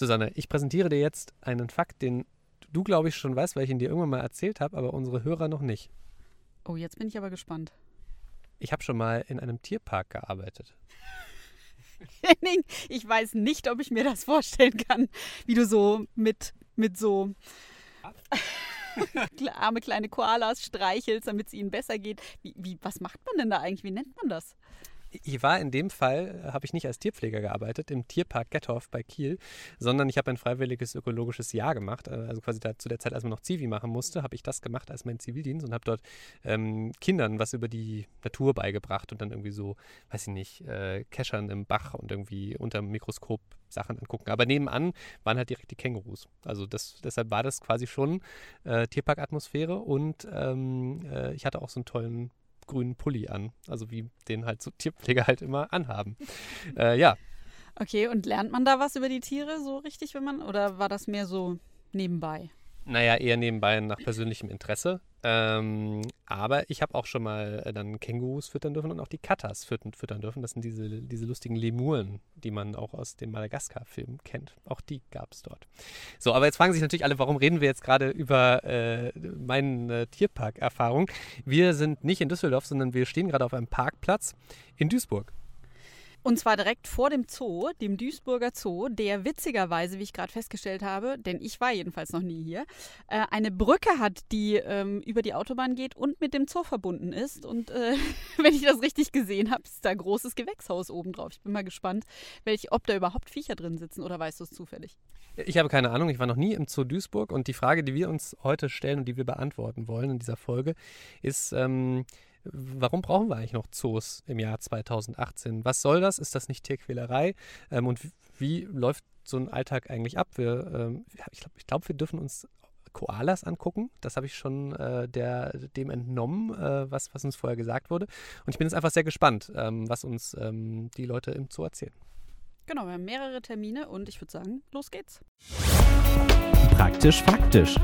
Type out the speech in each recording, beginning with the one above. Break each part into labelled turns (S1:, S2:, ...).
S1: Susanne, ich präsentiere dir jetzt einen Fakt, den du, glaube ich, schon weißt, weil ich ihn dir irgendwann mal erzählt habe, aber unsere Hörer noch nicht.
S2: Oh, jetzt bin ich aber gespannt.
S1: Ich habe schon mal in einem Tierpark gearbeitet.
S2: Henning, ich weiß nicht, ob ich mir das vorstellen kann, wie du so mit, mit so arme kleine Koalas streichelst, damit es ihnen besser geht. Wie, wie, was macht man denn da eigentlich? Wie nennt man das?
S1: Ich war in dem Fall, äh, habe ich nicht als Tierpfleger gearbeitet, im Tierpark Gettorf bei Kiel, sondern ich habe ein freiwilliges ökologisches Jahr gemacht. Äh, also quasi da, zu der Zeit, als man noch Zivi machen musste, habe ich das gemacht als mein Zivildienst und habe dort ähm, Kindern was über die Natur beigebracht und dann irgendwie so, weiß ich nicht, äh, Keschern im Bach und irgendwie unter dem Mikroskop Sachen angucken. Aber nebenan waren halt direkt die Kängurus. Also das, deshalb war das quasi schon äh, Tierparkatmosphäre und ähm, äh, ich hatte auch so einen tollen grünen Pulli an. Also wie den halt so Tierpfleger halt immer anhaben. äh, ja.
S2: Okay, und lernt man da was über die Tiere so richtig, wenn man, oder war das mehr so nebenbei?
S1: Naja, eher nebenbei nach persönlichem Interesse. Ähm, aber ich habe auch schon mal äh, dann Kängurus füttern dürfen und auch die Katas füttern, füttern dürfen. Das sind diese, diese lustigen Lemuren, die man auch aus dem Madagaskar-Film kennt. Auch die gab es dort. So, aber jetzt fragen sich natürlich alle, warum reden wir jetzt gerade über äh, meine Tierpark-Erfahrung? Wir sind nicht in Düsseldorf, sondern wir stehen gerade auf einem Parkplatz in Duisburg.
S2: Und zwar direkt vor dem Zoo, dem Duisburger Zoo, der witzigerweise, wie ich gerade festgestellt habe, denn ich war jedenfalls noch nie hier, äh, eine Brücke hat, die ähm, über die Autobahn geht und mit dem Zoo verbunden ist. Und äh, wenn ich das richtig gesehen habe, ist da ein großes Gewächshaus oben drauf. Ich bin mal gespannt, welch, ob da überhaupt Viecher drin sitzen oder weißt du es zufällig?
S1: Ich habe keine Ahnung, ich war noch nie im Zoo Duisburg und die Frage, die wir uns heute stellen und die wir beantworten wollen in dieser Folge, ist, ähm, warum brauchen wir eigentlich noch Zoos im Jahr 2018? Was soll das? Ist das nicht Tierquälerei? Ähm, und wie, wie, läuft so ein Alltag eigentlich ab? Wir, ähm, ich glaube, glaub, wir dürfen uns Koalas angucken. Das habe ich schon äh, der, dem entnommen, äh, was, was uns vorher gesagt wurde. Und ich bin jetzt einfach sehr gespannt, ähm, was uns ähm, die Leute im Zoo erzählen.
S2: Genau, wir haben mehrere Termine und ich würde sagen, los geht's.
S3: Praktisch faktisch.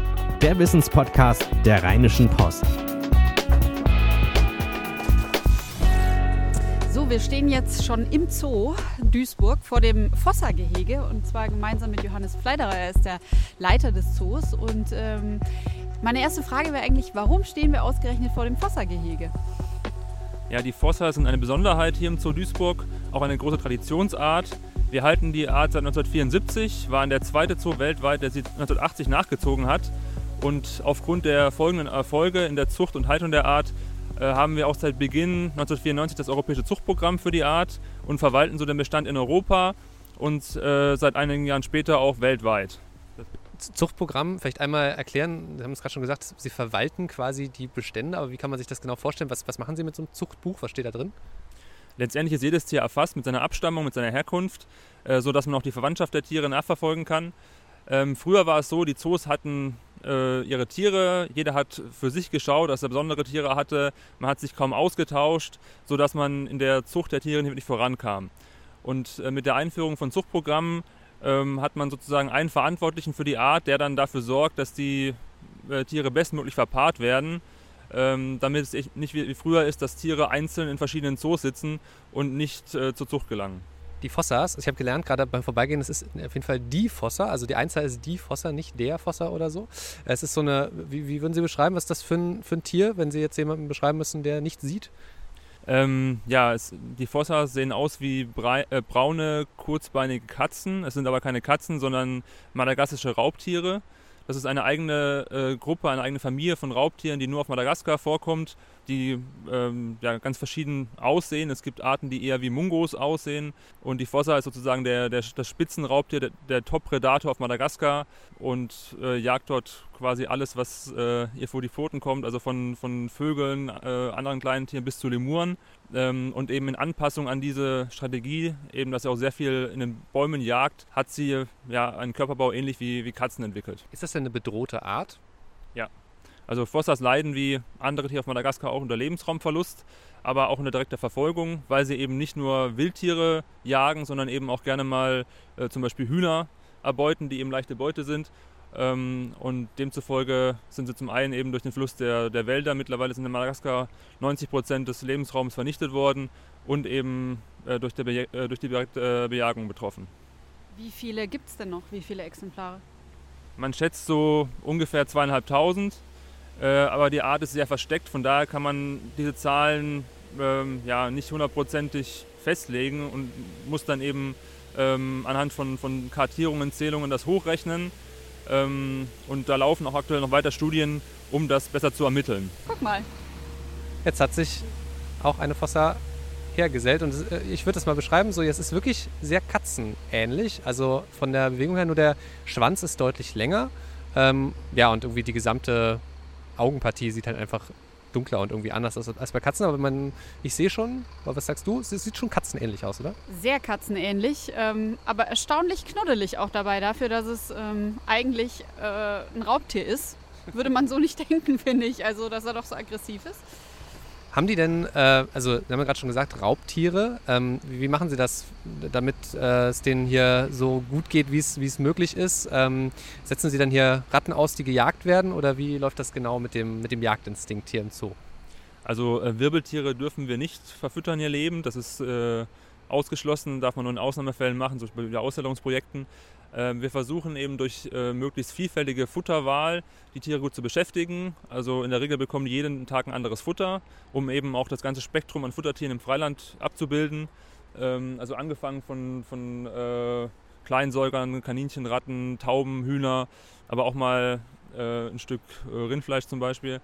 S3: Der Wissenspodcast der Rheinischen Post.
S2: Wir stehen jetzt schon im Zoo Duisburg vor dem Fossa-Gehege und zwar gemeinsam mit Johannes Fleiderer. Er ist der Leiter des Zoos. Und ähm, meine erste Frage wäre eigentlich, warum stehen wir ausgerechnet vor dem Fossa-Gehege?
S4: Ja, die Fossa sind eine Besonderheit hier im Zoo Duisburg, auch eine große Traditionsart. Wir halten die Art seit 1974, waren der zweite Zoo weltweit, der sie 1980 nachgezogen hat. Und aufgrund der folgenden Erfolge in der Zucht und Haltung der Art haben wir auch seit Beginn 1994 das europäische Zuchtprogramm für die Art und verwalten so den Bestand in Europa und äh, seit einigen Jahren später auch weltweit.
S1: Zuchtprogramm, vielleicht einmal erklären, Sie haben es gerade schon gesagt, Sie verwalten quasi die Bestände, aber wie kann man sich das genau vorstellen? Was, was machen Sie mit so einem Zuchtbuch? Was steht da drin?
S4: Letztendlich ist jedes Tier erfasst mit seiner Abstammung, mit seiner Herkunft, äh, sodass man auch die Verwandtschaft der Tiere nachverfolgen kann. Ähm, früher war es so, die Zoos hatten äh, ihre Tiere. Jeder hat für sich geschaut, dass er besondere Tiere hatte. Man hat sich kaum ausgetauscht, sodass man in der Zucht der Tiere nicht wirklich vorankam. Und äh, mit der Einführung von Zuchtprogrammen ähm, hat man sozusagen einen Verantwortlichen für die Art, der dann dafür sorgt, dass die äh, Tiere bestmöglich verpaart werden. Ähm, damit es nicht wie früher ist, dass Tiere einzeln in verschiedenen Zoos sitzen und nicht äh, zur Zucht gelangen
S1: die Fossas. Ich habe gelernt, gerade beim Vorbeigehen, es ist auf jeden Fall die Fossa. Also die Einzahl ist die Fossa, nicht der Fossa oder so. Es ist so eine, wie, wie würden Sie beschreiben, was ist das für ein, für ein Tier, wenn Sie jetzt jemanden beschreiben müssen, der nicht sieht?
S4: Ähm, ja, es, die Fossas sehen aus wie brei, äh, braune, kurzbeinige Katzen. Es sind aber keine Katzen, sondern madagassische Raubtiere. Das ist eine eigene äh, Gruppe, eine eigene Familie von Raubtieren, die nur auf Madagaskar vorkommt die ähm, ja, ganz verschieden aussehen. Es gibt Arten, die eher wie Mungos aussehen. Und die Fossa ist sozusagen der, der, das Spitzenraubtier, der, der Top-Predator auf Madagaskar und äh, jagt dort quasi alles, was äh, ihr vor die Pfoten kommt, also von, von Vögeln, äh, anderen kleinen Tieren bis zu Lemuren. Ähm, und eben in Anpassung an diese Strategie, eben dass er auch sehr viel in den Bäumen jagt, hat sie ja einen Körperbau ähnlich wie, wie Katzen entwickelt.
S1: Ist das denn eine bedrohte Art?
S4: Ja, also Fossas leiden wie andere Tiere auf Madagaskar auch unter Lebensraumverlust, aber auch unter direkter Verfolgung, weil sie eben nicht nur Wildtiere jagen, sondern eben auch gerne mal äh, zum Beispiel Hühner erbeuten, die eben leichte Beute sind. Ähm, und demzufolge sind sie zum einen eben durch den Verlust der, der Wälder, mittlerweile sind in Madagaskar 90 Prozent des Lebensraums vernichtet worden und eben äh, durch, Beja äh, durch die direkte äh, Bejagung betroffen.
S2: Wie viele gibt es denn noch? Wie viele Exemplare?
S4: Man schätzt so ungefähr zweieinhalbtausend, aber die Art ist sehr versteckt, von daher kann man diese Zahlen ähm, ja, nicht hundertprozentig festlegen und muss dann eben ähm, anhand von, von Kartierungen, Zählungen das hochrechnen. Ähm, und da laufen auch aktuell noch weiter Studien, um das besser zu ermitteln.
S2: Guck mal.
S1: Jetzt hat sich auch eine Fossa hergesellt und äh, ich würde das mal beschreiben, so es ist wirklich sehr katzenähnlich, also von der Bewegung her nur der Schwanz ist deutlich länger, ähm, ja und irgendwie die gesamte Augenpartie sieht halt einfach dunkler und irgendwie anders aus als bei Katzen, aber man, ich sehe schon, was sagst du, es sieht schon katzenähnlich aus, oder?
S2: Sehr katzenähnlich, ähm, aber erstaunlich knuddelig auch dabei, dafür, dass es ähm, eigentlich äh, ein Raubtier ist. Würde man so nicht denken, finde ich, also dass er doch so aggressiv ist.
S1: Haben die denn, äh, also wir haben ja gerade schon gesagt, Raubtiere, ähm, wie, wie, machen sie das, damit äh, es denen hier so gut geht, wie es möglich ist? Ähm, setzen sie dann hier Ratten aus, die gejagt werden oder wie läuft das genau mit dem, mit dem Jagdinstinkt hier im Zoo?
S4: Also äh, Wirbeltiere dürfen wir nicht verfüttern hier lebend, das ist äh, ausgeschlossen, darf man nur in Ausnahmefällen machen, zum Beispiel bei Ausstellungsprojekten. Ähm, wir versuchen eben durch äh, möglichst vielfältige Futterwahl die Tiere gut zu beschäftigen. Also in der Regel bekommen die jeden Tag ein anderes Futter, um eben auch das ganze Spektrum an Futtertieren im Freiland abzubilden. Ähm, also angefangen von, von äh, Kleinsäugern, Kaninchen, Ratten, Tauben, Hühner, aber auch mal äh, ein Stück äh, Rindfleisch zum Beispiel.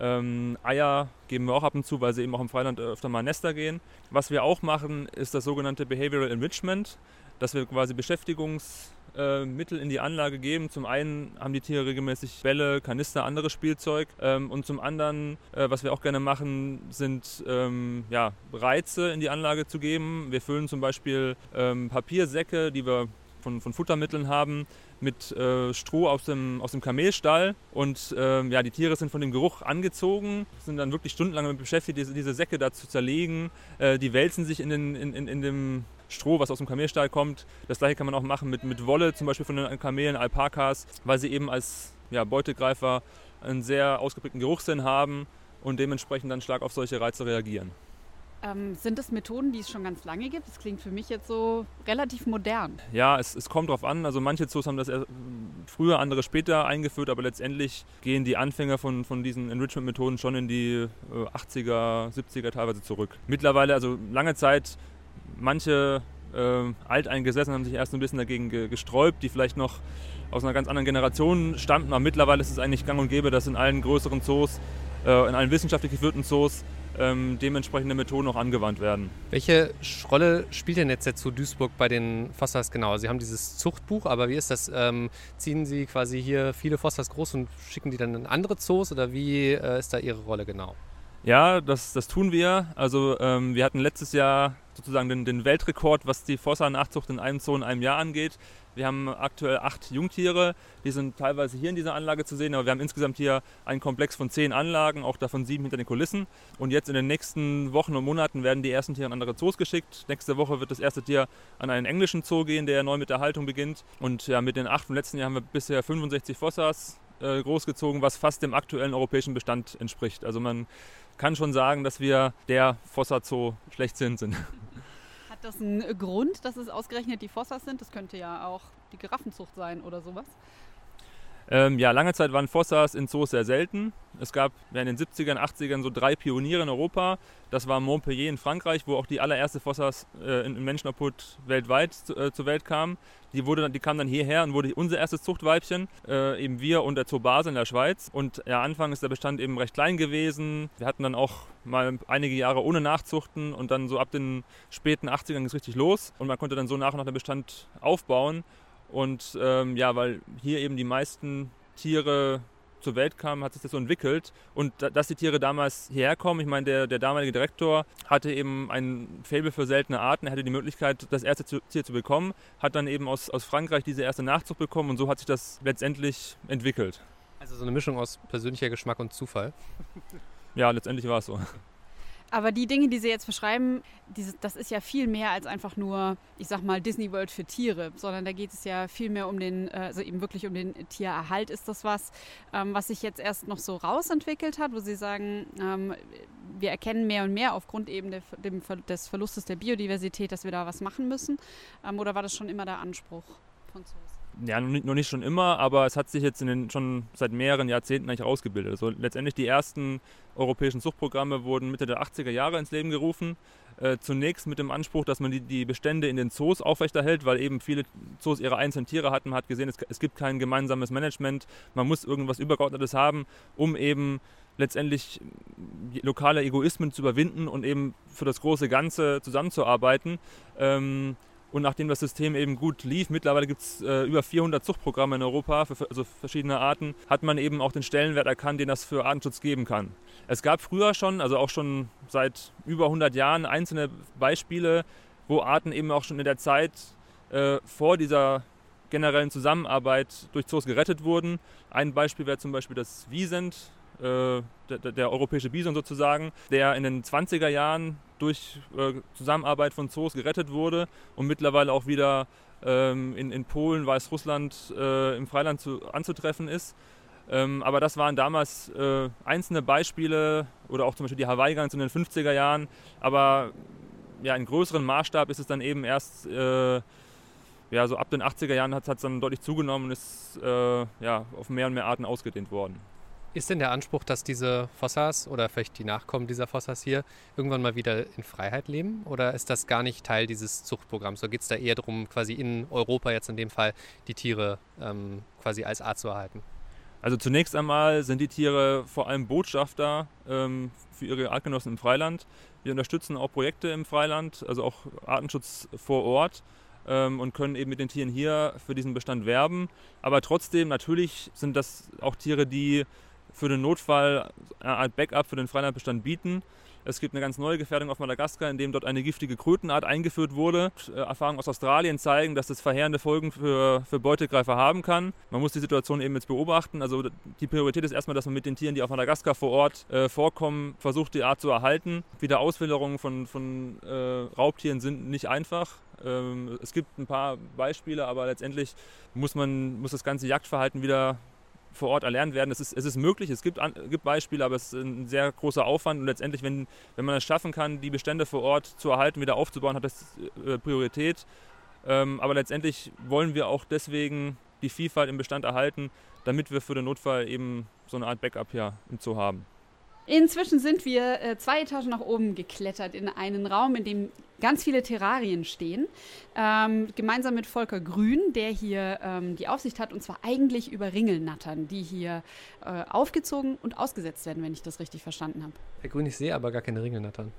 S4: Ähm, Eier geben wir auch ab und zu, weil sie eben auch im Freiland öfter mal Nester gehen. Was wir auch machen, ist das sogenannte Behavioral Enrichment, dass wir quasi Beschäftigungs äh, Mittel in die Anlage geben. Zum einen haben die Tiere regelmäßig Bälle, Kanister, anderes Spielzeug. Ähm, und zum anderen, äh, was wir auch gerne machen, sind ähm, ja, Reize in die Anlage zu geben. Wir füllen zum Beispiel ähm, Papiersäcke, die wir von, von Futtermitteln haben, mit äh, Stroh aus dem, aus dem Kamelstall. Und ähm, ja, die Tiere sind von dem Geruch angezogen, sind dann wirklich stundenlang damit beschäftigt, diese, diese Säcke da zu zerlegen. Äh, die wälzen sich in, den, in, in, in dem Stroh, was aus dem Kamelstall kommt. Das gleiche kann man auch machen mit, mit Wolle, zum Beispiel von den Kamelen, Alpakas, weil sie eben als ja, Beutegreifer einen sehr ausgeprägten Geruchssinn haben und dementsprechend dann stark auf solche Reize reagieren.
S2: Ähm, sind das Methoden, die es schon ganz lange gibt? Das klingt für mich jetzt so relativ modern.
S4: Ja, es, es kommt darauf an. Also manche Zoos haben das früher, andere später eingeführt, aber letztendlich gehen die Anfänger von, von diesen Enrichment-Methoden schon in die äh, 80er, 70er teilweise zurück. Mittlerweile, also lange Zeit manche äh, Alteingesessenen haben sich erst ein bisschen dagegen ge gesträubt, die vielleicht noch aus einer ganz anderen Generation stammten. Aber mittlerweile ist es eigentlich gang und gäbe, dass in allen größeren Zoos, äh, in allen wissenschaftlich geführten Zoos, ähm, dementsprechende Methoden auch angewandt werden.
S1: Welche Rolle spielt denn jetzt der Zoo Duisburg bei den Fossas genau? Sie haben dieses Zuchtbuch, aber wie ist das? Ähm, ziehen Sie quasi hier viele Fossas groß und schicken die dann in andere Zoos oder wie äh, ist da Ihre Rolle genau?
S4: Ja, das, das tun wir. Also ähm, wir hatten letztes Jahr sozusagen den, den Weltrekord, was die Fossa-Nachzucht in einem Zoo in einem Jahr angeht. Wir haben aktuell acht Jungtiere, die sind teilweise hier in dieser Anlage zu sehen, aber wir haben insgesamt hier einen Komplex von zehn Anlagen, auch davon sieben hinter den Kulissen. Und jetzt in den nächsten Wochen und Monaten werden die ersten Tiere an andere Zoos geschickt. Nächste Woche wird das erste Tier an einen englischen Zoo gehen, der neu mit der Haltung beginnt. Und ja, mit den acht vom letzten Jahr haben wir bisher 65 Fossas äh, großgezogen, was fast dem aktuellen europäischen Bestand entspricht. Also man kann schon sagen, dass wir der Fossa Zoo schlechthin sind.
S2: Hat das einen Grund, dass es ausgerechnet die Fossas sind? Das könnte ja auch die Giraffenzucht sein oder sowas.
S4: Ähm, ja, lange Zeit waren Fossas in Zoos sehr selten. Es gab in den 70ern, 80ern so drei Pioniere in Europa. Das war Montpellier in Frankreich, wo auch die allererste Fossas äh, in, Menschenobhut weltweit zu, äh, zur Welt kam. Die, wurde, die kam dann hierher und wurde unser erstes Zuchtweibchen, äh, eben wir und der Zoo Basel in der Schweiz. Und ja, Anfang ist der Bestand eben recht klein gewesen. Wir hatten dann auch mal einige Jahre ohne Nachzuchten und dann so ab den späten 80ern ging es richtig los. Und man konnte dann so nach und nach den Bestand aufbauen. Und ähm, ja, weil hier eben die meisten Tiere zur Welt kamen, hat sich das so entwickelt. Und dass die Tiere damals hierher kommen, ich meine, der, der damalige Direktor hatte eben ein Faible für seltene Arten, er hatte die Möglichkeit, das erste Tier zu bekommen, hat dann eben aus, aus Frankreich diese erste Nachzucht bekommen und so hat sich das letztendlich entwickelt.
S1: Also so eine Mischung aus persönlicher Geschmack und Zufall.
S4: Ja, letztendlich war es so.
S2: Aber die Dinge, die Sie jetzt beschreiben, diese, das ist ja viel mehr als einfach nur, ich sag mal, Disney World für Tiere, sondern da geht es ja viel mehr um den, äh, also eben wirklich um den Tiererhalt. Ist das was, ähm, was sich jetzt erst noch so rausentwickelt hat, wo Sie sagen, ähm, wir erkennen mehr und mehr aufgrund eben der, dem, des Verlustes der Biodiversität, dass wir da was machen müssen? Ähm, oder war das schon immer der Anspruch von Zoos?
S4: Ja, noch nicht schon immer, aber es hat sich jetzt in den, schon seit mehreren Jahrzehnten eigentlich ausgebildet. Also letztendlich die ersten europäischen Zuchtprogramme wurden Mitte der 80er Jahre ins Leben gerufen. Äh, zunächst mit dem Anspruch, dass man die, die, Bestände in den Zoos aufrechterhält, weil eben viele Zoos ihre einzelnen Tiere hatten. Man hat gesehen, es, es gibt kein gemeinsames Management. Man muss irgendwas Übergeordnetes haben, um eben letztendlich lokale Egoismen zu überwinden und eben für das große Ganze zusammenzuarbeiten. Ähm, und nachdem das System eben gut lief, mittlerweile gibt es äh, über 400 Zuchtprogramme in Europa für also verschiedene Arten, hat man eben auch den Stellenwert erkannt, den das für Artenschutz geben kann. Es gab früher schon, also auch schon seit über 100 Jahren, einzelne Beispiele, wo Arten eben auch schon in der Zeit äh, vor dieser generellen Zusammenarbeit durch Zoos gerettet wurden. Ein Beispiel wäre zum Beispiel das Wiesent, äh, der, der, europäische Bison sozusagen, der in den 20er Jahren durch äh, Zusammenarbeit von Zoos gerettet wurde und mittlerweile auch wieder ähm, in, in, Polen, Weißrussland äh, im Freiland zu, anzutreffen ist. Ähm, aber das waren damals äh, einzelne Beispiele oder auch zum Beispiel die Hawaii-Gans in den 50er Jahren. Aber ja, in größeren Maßstab ist es dann eben erst äh, ja, so ab den 80er Jahren hat es dann deutlich zugenommen und ist äh, ja, auf mehr und mehr Arten ausgedehnt worden.
S1: Ist denn der Anspruch, dass diese Fossas oder vielleicht die Nachkommen dieser Fossas hier irgendwann mal wieder in Freiheit leben? Oder ist das gar nicht Teil dieses Zuchtprogramms? Oder geht es da eher darum, quasi in Europa jetzt in dem Fall die Tiere ähm, quasi als Art zu erhalten?
S4: Also zunächst einmal sind die Tiere vor allem Botschafter ähm, für ihre Artgenossen im Freiland. Wir unterstützen auch Projekte im Freiland, also auch Artenschutz vor Ort ähm, und können eben mit den Tieren hier für diesen Bestand werben. Aber trotzdem, natürlich sind das auch Tiere, die für den Notfall eine Art Backup für den Freilandbestand bieten. Es gibt eine ganz neue Gefährdung auf Madagaskar, in dem dort eine giftige Krötenart eingeführt wurde. Äh, Erfahrungen aus Australien zeigen, dass das verheerende Folgen für, für Beutegreifer haben kann. Man muss die Situation eben jetzt beobachten. Also die Priorität ist erstmal, dass man mit den Tieren, die auf Madagaskar vor Ort äh, vorkommen, versucht, die Art zu erhalten. Wiederauswilderungen von, von äh, Raubtieren sind nicht einfach. Ähm, es gibt ein paar Beispiele, aber letztendlich muss man muss das ganze Jagdverhalten wieder vor Ort erlernt werden. Es ist, es ist möglich, es gibt, gibt Beispiele, aber es ist ein sehr großer Aufwand. Und letztendlich, wenn, wenn man es schaffen kann, die Bestände vor Ort zu erhalten, wieder aufzubauen, hat das äh, Priorität. Ähm, aber letztendlich wollen wir auch deswegen die Vielfalt im Bestand erhalten, damit wir für den Notfall eben so eine Art Backup hier im Zoo haben.
S2: Inzwischen sind wir äh, zwei Etagen nach oben geklettert in einen Raum, in dem ganz viele Terrarien stehen. Ähm, gemeinsam mit Volker Grün, der hier ähm, die Aufsicht hat, und zwar eigentlich über Ringelnattern, die hier äh, aufgezogen und ausgesetzt werden, wenn ich das richtig verstanden habe.
S1: Herr Grün, ich sehe aber gar keine Ringelnattern.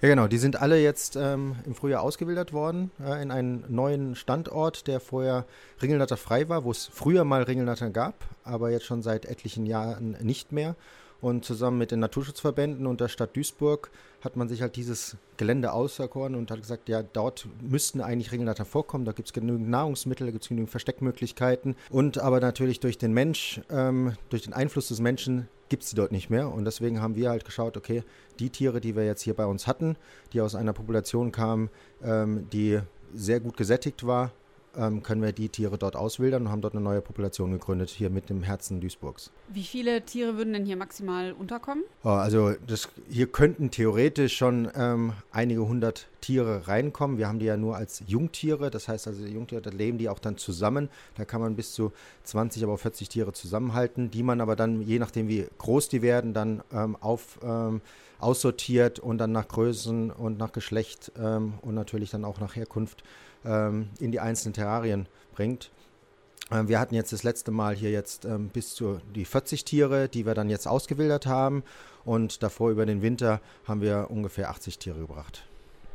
S5: Ja, genau. Die sind alle jetzt ähm, im Frühjahr ausgewildert worden äh, in einen neuen Standort, der vorher Ringelnatter frei war, wo es früher mal Ringelnattern gab, aber jetzt schon seit etlichen Jahren nicht mehr. Und zusammen mit den Naturschutzverbänden und der Stadt Duisburg hat man sich halt dieses Gelände auserkoren und hat gesagt, ja, dort müssten eigentlich Ringelnatter vorkommen. Da gibt es genügend Nahrungsmittel, da gibt es genügend Versteckmöglichkeiten. Und aber natürlich durch den Mensch, ähm, durch den Einfluss des Menschen gibt es die dort nicht mehr. Und deswegen haben wir halt geschaut, okay, die Tiere, die wir jetzt hier bei uns hatten, die aus einer Population kamen, ähm, die sehr gut gesättigt war, ähm, können wir die Tiere dort auswildern und haben dort eine neue Population gegründet, hier mit dem Herzen Duisburgs.
S2: Wie viele Tiere würden denn hier maximal unterkommen?
S5: Oh, also das, hier könnten theoretisch schon ähm, einige hundert Tiere reinkommen. Wir haben die ja nur als Jungtiere, das heißt also Jungtiere, da leben die auch dann zusammen. Da kann man bis zu 20, aber auch 40 Tiere zusammenhalten, die man aber dann, je nachdem wie groß die werden, dann ähm, auf ähm, aussortiert und dann nach Größen und nach Geschlecht ähm, und natürlich dann auch nach Herkunft ähm, in die einzelnen Terrarien bringt. Ähm, wir hatten jetzt das letzte Mal hier jetzt ähm, bis zu die 40 Tiere, die wir dann jetzt ausgewildert haben. Und davor über den Winter haben wir ungefähr 80 Tiere gebracht.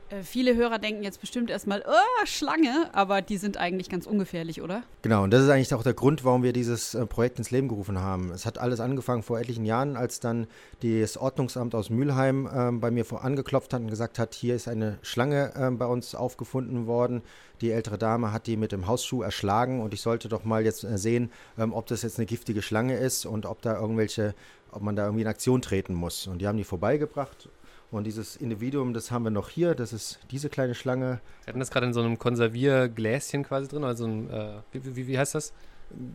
S2: Äh, viele Hörer denken jetzt bestimmt erstmal, oh, Schlange, aber die sind eigentlich ganz ungefährlich, oder?
S5: Genau, und das ist eigentlich auch der Grund, warum wir dieses äh, Projekt ins Leben gerufen haben. Es hat alles angefangen vor etlichen Jahren, als dann das Ordnungsamt aus Mülheim äh, bei mir angeklopft hat und gesagt hat, hier ist eine Schlange äh, bei uns aufgefunden worden. Die ältere Dame hat die mit dem Hausschuh erschlagen und ich sollte doch mal jetzt äh, sehen, ähm, ob das jetzt eine giftige Schlange ist und ob da irgendwelche, ob man da irgendwie in Aktion treten muss. Und die haben die vorbeigebracht Und dieses Individuum, das haben wir noch hier, das ist diese kleine Schlange.
S1: Wir hatten das gerade in so einem Konserviergläschen quasi drin, also ein, äh, wie, wie, wie heißt das?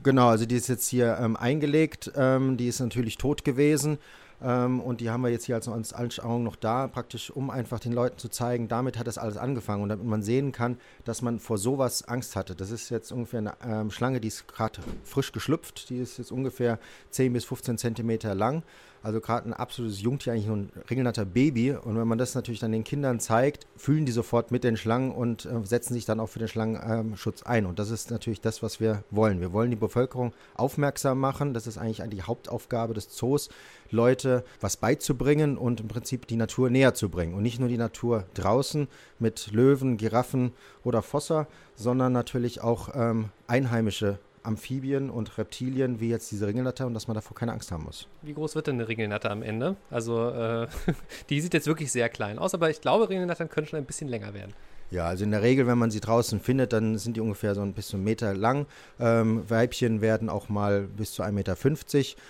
S5: Genau, also die ist jetzt hier ähm, eingelegt, ähm, die ist natürlich tot gewesen. Ähm, und die haben wir jetzt hier als, als Anschauung noch da, praktisch um einfach den Leuten zu zeigen, damit hat das alles angefangen und damit man sehen kann, dass man vor sowas Angst hatte. Das ist jetzt ungefähr eine ähm, Schlange, die ist gerade frisch geschlüpft, die ist jetzt ungefähr 10 bis 15 Zentimeter lang. Also gerade ein absolutes Jungtier, eigentlich nur ein regelnatter Baby. Und wenn man das natürlich dann den Kindern zeigt, fühlen die sofort mit den Schlangen und äh, setzen sich dann auch für den Schlangenschutz ein. Und das ist natürlich das, was wir wollen. Wir wollen die Bevölkerung aufmerksam machen. Das ist eigentlich die Hauptaufgabe des Zoos, Leute was beizubringen und im Prinzip die Natur näher zu bringen. Und nicht nur die Natur draußen mit Löwen, Giraffen oder Fosser, sondern natürlich auch ähm, einheimische Amphibien und Reptilien wie jetzt diese Ringelnatter und dass man davor keine Angst haben muss.
S1: Wie groß wird denn eine Ringelnatter am Ende? Also äh, die sieht jetzt wirklich sehr klein aus, aber ich glaube, Ringelnattern können schon ein bisschen länger werden.
S5: Ja, also in der Regel, wenn man sie draußen findet, dann sind die ungefähr so ein bis zu einen Meter lang. Ähm, Weibchen werden auch mal bis zu 1,50 Meter.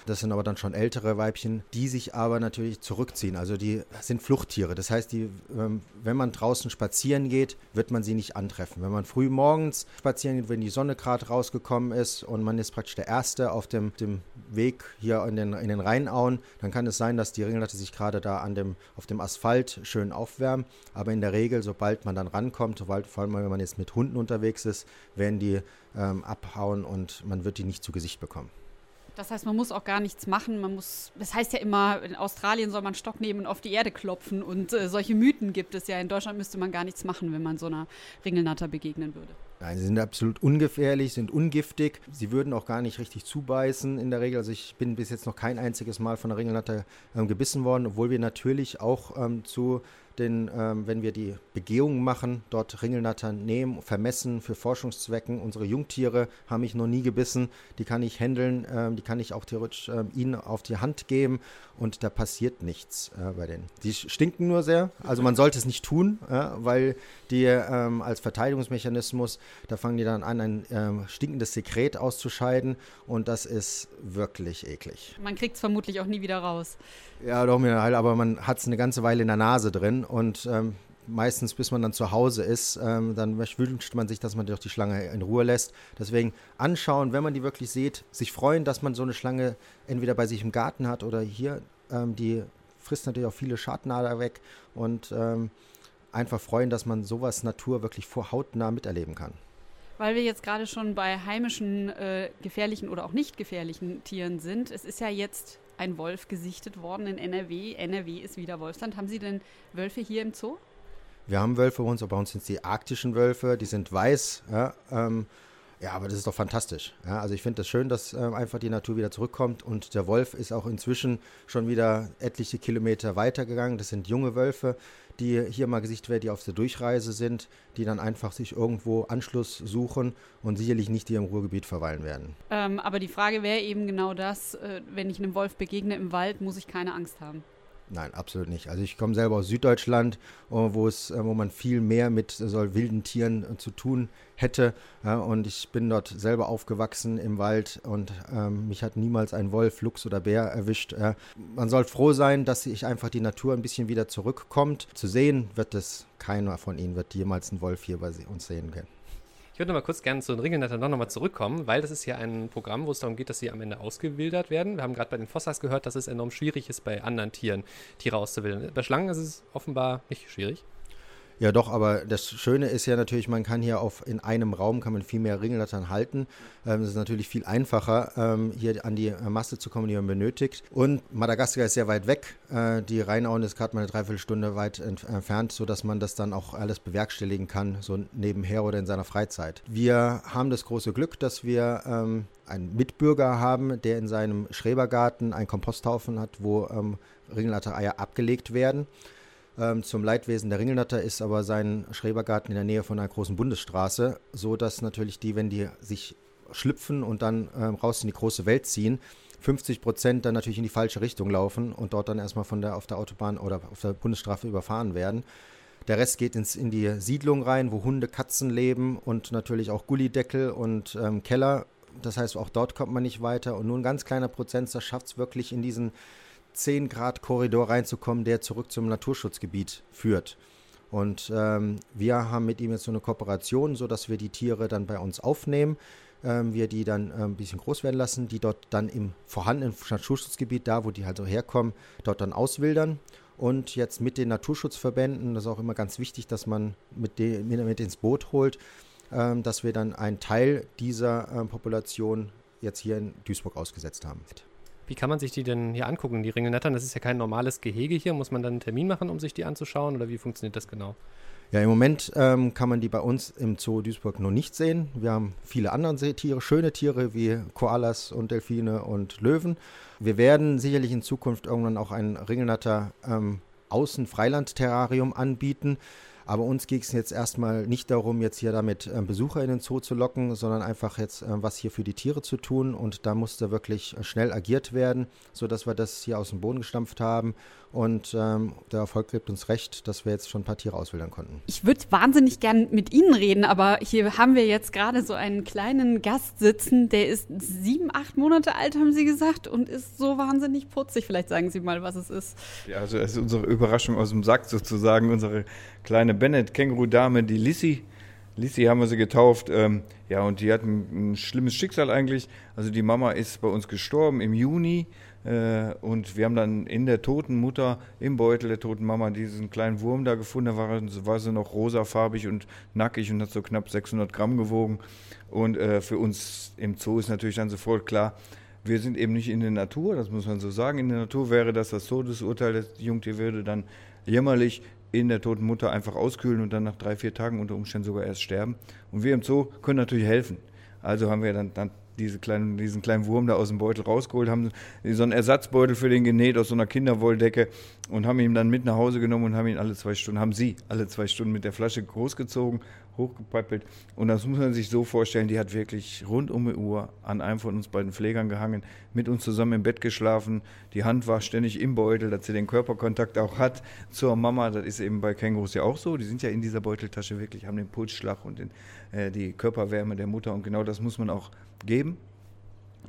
S5: Das sind aber dann schon ältere Weibchen, die sich aber natürlich zurückziehen. Also die sind Fluchttiere. Das heißt, die, ähm, wenn man draußen spazieren geht, wird man sie nicht antreffen. Wenn man früh morgens spazieren geht, wenn die Sonne gerade rausgekommen ist und man ist praktisch der Erste auf dem, dem Weg hier in den, in den Rheinauen, dann kann es sein, dass die Ringelnatter sich gerade da an dem, auf dem Asphalt schön aufwärmen. Aber in der Regel, sobald man dann rankommt, ankommt, vor allem wenn man jetzt mit Hunden unterwegs ist, werden die ähm, abhauen und man wird die nicht zu Gesicht bekommen.
S2: Das heißt, man muss auch gar nichts machen. Man muss, das heißt ja immer, in Australien soll man Stock nehmen und auf die Erde klopfen. Und äh, solche Mythen gibt es ja. In Deutschland müsste man gar nichts machen, wenn man so einer Ringelnatter begegnen würde.
S5: Nein, sie sind absolut ungefährlich, sind ungiftig. Sie würden auch gar nicht richtig zubeißen in der Regel. Also ich bin bis jetzt noch kein einziges Mal von der Ringelnatter ähm, gebissen worden, obwohl wir natürlich auch ähm, zu denn ähm, wenn wir die Begehungen machen, dort Ringelnattern nehmen, vermessen für Forschungszwecken, unsere Jungtiere haben mich noch nie gebissen, die kann ich handeln, ähm, die kann ich auch theoretisch ähm, ihnen auf die Hand geben und da passiert nichts äh, bei denen. Die stinken nur sehr, also man sollte es nicht tun, äh, weil die ähm, als Verteidigungsmechanismus, da fangen die dann an, ein ähm, stinkendes Sekret auszuscheiden und das ist wirklich eklig.
S2: Man kriegt es vermutlich auch nie wieder raus.
S5: Ja, doch, aber man hat es eine ganze Weile in der Nase drin und ähm, meistens, bis man dann zu Hause ist, ähm, dann wünscht man sich, dass man doch die Schlange in Ruhe lässt. Deswegen anschauen, wenn man die wirklich sieht, sich freuen, dass man so eine Schlange entweder bei sich im Garten hat oder hier. Ähm, die frisst natürlich auch viele Schadnader weg und ähm, einfach freuen, dass man sowas Natur wirklich vor hautnah miterleben kann.
S2: Weil wir jetzt gerade schon bei heimischen, äh, gefährlichen oder auch nicht gefährlichen Tieren sind. Es ist ja jetzt ein Wolf gesichtet worden in NRW. NRW ist wieder Wolfsland. Haben Sie denn Wölfe hier im Zoo?
S5: Wir haben Wölfe bei uns, aber bei uns sind es die arktischen Wölfe, die sind weiß. Ja, ähm, ja aber das ist doch fantastisch. Ja, also ich finde das schön, dass ähm, einfach die Natur wieder zurückkommt und der Wolf ist auch inzwischen schon wieder etliche Kilometer weitergegangen. Das sind junge Wölfe, die hier mal gesichtet werden, die auf der Durchreise sind, die dann einfach sich irgendwo Anschluss suchen und sicherlich nicht hier im Ruhrgebiet verweilen werden.
S2: Ähm, aber die Frage wäre eben genau das, äh, wenn ich einem Wolf begegne im Wald, muss ich keine Angst haben.
S5: Nein, absolut nicht. Also ich komme selber aus Süddeutschland, äh, wo es, äh, wo man viel mehr mit so wilden Tieren äh, zu tun hätte. und ich bin dort selber aufgewachsen im Wald und ähm, mich hat niemals ein Wolf, Luchs oder Bär erwischt. man soll froh sein, dass sich einfach die Natur ein bisschen wieder zurückkommt. Zu sehen wird es keiner von ihnen wird jemals einen Wolf hier bei uns sehen können.
S1: Ich würde noch mal kurz gerne zu den Ringelnattern noch mal zurückkommen, weil das ist ja ein Programm, wo es darum geht, dass sie am Ende ausgewildert werden. Wir haben gerade bei den Fossas gehört, dass es enorm schwierig ist, bei anderen Tieren Tiere auszuwildern. Bei Schlangen ist es offenbar nicht schwierig.
S5: Ja, doch, aber das Schöne ist ja natürlich, man kann hier auf in einem Raum kann man viel mehr Ringelnattern halten. Ähm, es ist natürlich viel einfacher, ähm, hier an die Masse zu kommen, die man benötigt. Und Madagaskar ist sehr weit weg. Äh, die Rheinauen ist gerade mal eine Dreiviertelstunde weit entfernt, sodass man das dann auch alles bewerkstelligen kann, so nebenher oder in seiner Freizeit. Wir haben das große Glück, dass wir ähm, einen Mitbürger haben, der in seinem Schrebergarten einen Komposthaufen hat, wo ähm, Ringelnatter-Eier abgelegt werden. Ähm, zum Leidwesen der Ringelnatter ist aber sein Schrebergarten in der Nähe von einer großen Bundesstraße, so dass natürlich die, wenn die sich schlüpfen und dann ähm, raus in die große Welt ziehen, 50 Prozent dann natürlich in die falsche Richtung laufen und dort dann erstmal von der auf der Autobahn oder auf der Bundesstraße überfahren werden. Der Rest geht ins, in die Siedlung rein, wo Hunde, Katzen leben und natürlich auch Gullideckel und ähm, Keller. Das heißt, auch dort kommt man nicht weiter. Und nur ein ganz kleiner Prozentsatz schafft es wirklich in diesen 10 Grad Korridor reinzukommen, der zurück zum Naturschutzgebiet führt. Und ähm, wir haben mit ihm jetzt so eine Kooperation, sodass wir die Tiere dann bei uns aufnehmen, ähm, wir die dann äh, ein bisschen groß werden lassen, die dort dann im vorhandenen Naturschutzgebiet, da wo die halt so herkommen, dort dann auswildern. Und jetzt mit den Naturschutzverbänden, das ist auch immer ganz wichtig, dass man mit, de, mit, mit ins Boot holt, ähm, dass wir dann einen Teil dieser äh, Population jetzt hier in Duisburg ausgesetzt haben.
S1: Wie kann man sich die denn hier angucken, die Ringelnattern? Das ist ja kein normales Gehege hier. Muss man dann einen Termin machen, um sich die anzuschauen oder wie funktioniert das genau?
S5: Ja, im Moment ähm, kann man die bei uns im Zoo Duisburg noch nicht sehen. Wir haben viele andere Seetiere, schöne Tiere wie Koalas und Delfine und Löwen. Wir werden sicherlich in Zukunft irgendwann auch ein Ringelnatter ähm, Außen-Freiland-Terrarium anbieten. Aber uns ging es jetzt erstmal nicht darum, jetzt hier damit äh, Besucher in den Zoo zu locken, sondern einfach jetzt äh, was hier für die Tiere zu tun. Und da musste wirklich äh, schnell agiert werden, sodass wir das hier aus dem Boden gestampft haben. Und ähm, der Erfolg gibt uns recht, dass wir jetzt schon ein paar Tiere auswildern konnten.
S2: Ich würde wahnsinnig gern mit Ihnen reden, aber hier haben wir jetzt gerade so einen kleinen Gast sitzen, der ist sieben, acht Monate alt, haben Sie gesagt, und ist so wahnsinnig putzig. Vielleicht sagen Sie mal, was es ist.
S6: Ja, also es ist unsere Überraschung aus dem Sack sozusagen, unsere kleine Bennett-Känguru-Dame, die Lissy. Lissy haben wir sie getauft. Ähm, ja, und die hat ein, ein, schlimmes Schicksal eigentlich. Also die Mama ist bei uns gestorben im Juni. Äh, und wir haben dann in der toten Mutter, im Beutel der toten Mama, diesen kleinen Wurm da gefunden. Da war, war sie noch rosafarbig und nackig und hat so knapp 600 Gramm gewogen. Und äh, für uns im Zoo ist natürlich dann sofort klar, wir sind eben nicht in der Natur, das muss man so sagen. In der Natur wäre das das Todesurteil, das Jungtier würde dann jämmerlich in der toten Mutter einfach auskühlen und dann nach drei, vier Tagen unter Umständen sogar erst sterben. Und wir im Zoo können natürlich helfen. Also haben wir dann, dann diese kleinen, diesen kleinen Wurm da aus dem Beutel rausgeholt, haben so einen Ersatzbeutel für den genäht aus so einer Kinderwolldecke und haben ihn dann mit nach Hause genommen und haben ihn alle zwei Stunden, haben sie alle zwei Stunden mit der Flasche großgezogen, hochgepäppelt. Und das muss man sich so vorstellen, die hat wirklich rund um die Uhr an einem von uns beiden Pflegern gehangen, mit uns zusammen im Bett geschlafen. Die Hand war ständig im Beutel, dass sie den Körperkontakt auch hat zur Mama. Das ist eben bei Kängurus ja auch so. Die sind ja in dieser Beuteltasche wirklich, haben den Pulsschlag und den, äh, die Körperwärme der Mutter. Und genau das muss man auch geben,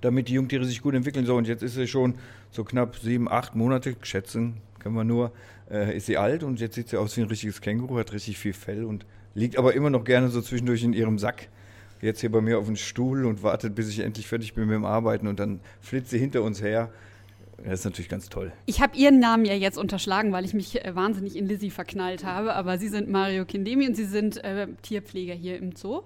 S6: damit die Jungtiere sich gut entwickeln. So, und jetzt ist sie schon so knapp sieben, acht Monate, schätzen können wir nur, äh, ist sie alt und jetzt sieht sie aus wie ein richtiges Känguru, hat richtig viel Fell und liegt aber immer noch gerne so zwischendurch in ihrem Sack. Jetzt hier bei mir auf dem Stuhl und wartet, bis ich endlich fertig bin mit dem Arbeiten und dann flitzt sie hinter uns her das ist natürlich ganz toll.
S2: Ich habe Ihren Namen ja jetzt unterschlagen, weil ich mich äh, wahnsinnig in Lizzie verknallt habe. Aber Sie sind Mario Kindemi und Sie sind äh, Tierpfleger hier im Zoo.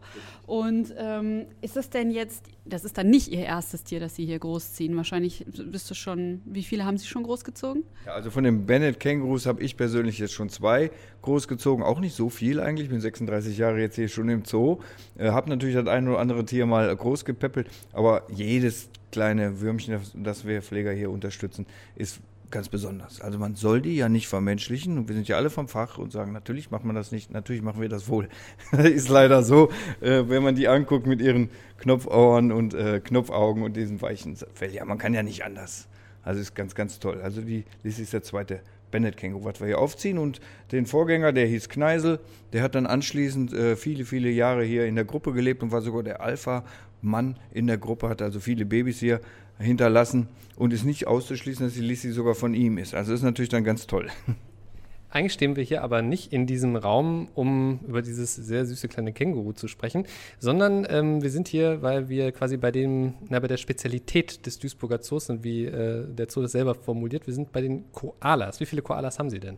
S2: Und ähm, ist das denn jetzt, das ist dann nicht Ihr erstes Tier, das Sie hier großziehen? Wahrscheinlich bist du schon, wie viele haben Sie schon großgezogen?
S6: Ja, also von den Bennett-Kängurus habe ich persönlich jetzt schon zwei großgezogen. Auch nicht so viel eigentlich. Ich bin 36 Jahre jetzt hier schon im Zoo. Äh, habe natürlich das ein oder andere Tier mal groß gepäppelt. Aber jedes kleine Würmchen, das wir Pfleger hier unterstützen, ist ganz besonders. Also man soll die ja nicht vermenschlichen und wir sind ja alle vom Fach und sagen, natürlich macht man das nicht, natürlich machen wir das wohl. ist leider so, äh, wenn man die anguckt mit ihren Knopfohren und äh, Knopfaugen und diesen weichen Fell. Ja, man kann ja nicht anders. Also ist ganz, ganz toll. Also die, das ist der zweite Bennett-Känguru, was wir hier aufziehen. Und den Vorgänger, der hieß Kneisel, der hat dann anschließend äh, viele, viele Jahre hier in der Gruppe gelebt und war sogar der Alpha-Mann in der Gruppe, hat also viele Babys hier hinterlassen und ist nicht auszuschließen, dass die Lissy sogar von ihm ist. Also ist natürlich dann ganz toll.
S1: Eigentlich stehen wir hier aber nicht in diesem Raum, um über dieses sehr süße kleine Känguru zu sprechen, sondern ähm, wir sind hier, weil wir quasi bei dem, na, bei der Spezialität des Duisburger Zoos sind, wie äh, der Zoo das selber formuliert. Wir sind bei den Koalas. Wie viele Koalas haben Sie denn?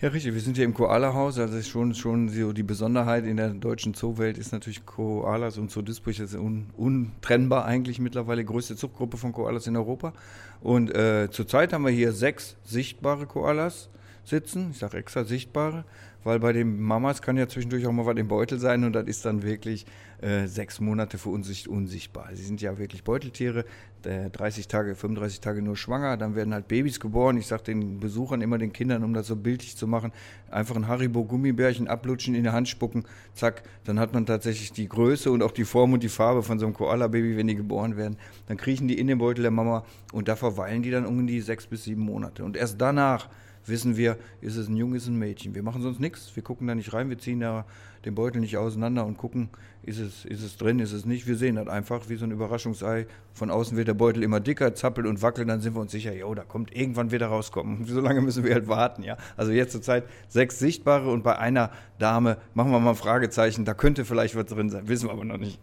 S6: Ja, richtig. Wir sind hier im Koala-Haus. Also ist schon, schon so die Besonderheit in der deutschen Zoowelt ist natürlich Koalas und Zoo Duisburg ist un, untrennbar eigentlich mittlerweile größte Zuchtgruppe von Koalas in Europa. Und äh, zurzeit haben wir hier sechs sichtbare Koalas sitzen. Ich sage extra sichtbare, weil bei den Mamas kann ja zwischendurch auch mal was im Beutel sein und das ist dann wirklich äh, sechs Monate für uns unsichtbar. Sie sind ja wirklich Beuteltiere, äh, 30 Tage, 35 Tage nur schwanger, dann werden halt Babys geboren. Ich sage den Besuchern immer, den Kindern, um das so bildlich zu machen, einfach ein Haribo-Gummibärchen ablutschen, in die Hand spucken, zack, dann hat man tatsächlich die Größe und auch die Form und die Farbe von so einem Koala-Baby, wenn die geboren werden. Dann kriechen die in den Beutel der Mama und da verweilen die dann um die sechs bis sieben Monate. Und erst danach wissen wir, ist es ein Junge, ist es ein Mädchen. Wir machen sonst nichts, wir gucken da nicht rein, wir ziehen da den Beutel nicht auseinander und gucken, ist es, ist es drin, ist es nicht. Wir sehen das einfach wie so ein Überraschungsei. Von außen wird der Beutel immer dicker, zappelt und wackelt, dann sind wir uns sicher, jo, da kommt irgendwann wieder rauskommen. So lange müssen wir halt warten, ja. Also jetzt zur Zeit sechs sichtbare und bei einer Dame machen wir mal ein Fragezeichen, da könnte vielleicht was drin sein, wissen wir aber noch nicht.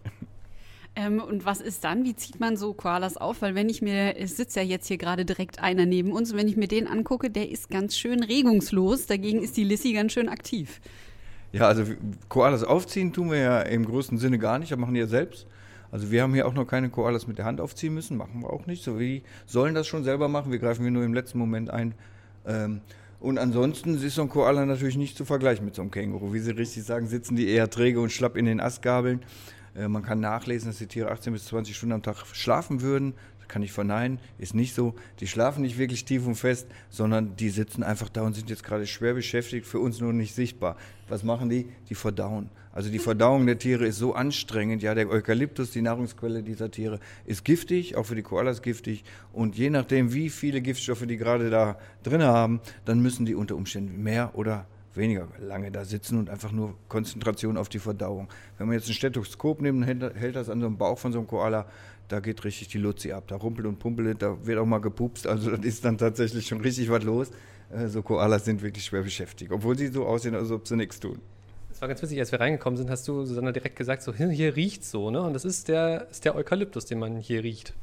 S2: Ähm, und was ist dann? Wie zieht man so Koalas auf? Weil wenn ich mir, es sitzt ja jetzt hier gerade direkt einer neben uns, und wenn ich mir den angucke, der ist ganz schön regungslos. Dagegen ist die Lissy ganz schön aktiv.
S6: Ja, also Koalas aufziehen tun wir ja im größten Sinne gar nicht, das machen die ja selbst. Also wir haben hier auch noch keine Koalas mit der Hand aufziehen müssen, machen wir auch nicht. So wie sollen das schon selber machen, wir greifen wir nur im letzten Moment ein. Ähm, und ansonsten ist so ein Koala natürlich nicht zu vergleichen mit so einem Känguru. Wie Sie richtig sagen, sitzen die eher träge und schlapp in den Astgabeln. Äh, man kann nachlesen, dass die Tiere 18 bis 20 Stunden am Tag schlafen würden kann ich verneinen, ist nicht so. Die schlafen nicht wirklich tief und fest, sondern die sitzen einfach da und sind jetzt gerade schwer beschäftigt, für uns nur nicht sichtbar. Was machen die? Die verdauen. Also die Verdauung der Tiere ist so anstrengend. Ja, der Eukalyptus, die Nahrungsquelle dieser Tiere, ist giftig, auch für die Koalas giftig. Und je nachdem, wie viele Giftstoffe die gerade da drin haben, dann müssen die unter Umständen mehr oder weniger lange da sitzen und einfach nur Konzentration auf die Verdauung. Wenn man jetzt ein Stethoskop nimmt und hält das an so einem Bauch von so einem Koala, da geht richtig die Luzi ab. Da rumpelt und pumpelt, da wird auch mal gepupst. Also das ist dann tatsächlich schon richtig was los. Äh, so Koalas sind wirklich schwer beschäftigt, obwohl sie so aussehen, als ob sie nichts tun.
S1: Das war ganz witzig, als wir reingekommen sind, hast du Susanne direkt gesagt, so hier riecht so, ne? Und das ist der, ist der Eukalyptus, den man hier riecht.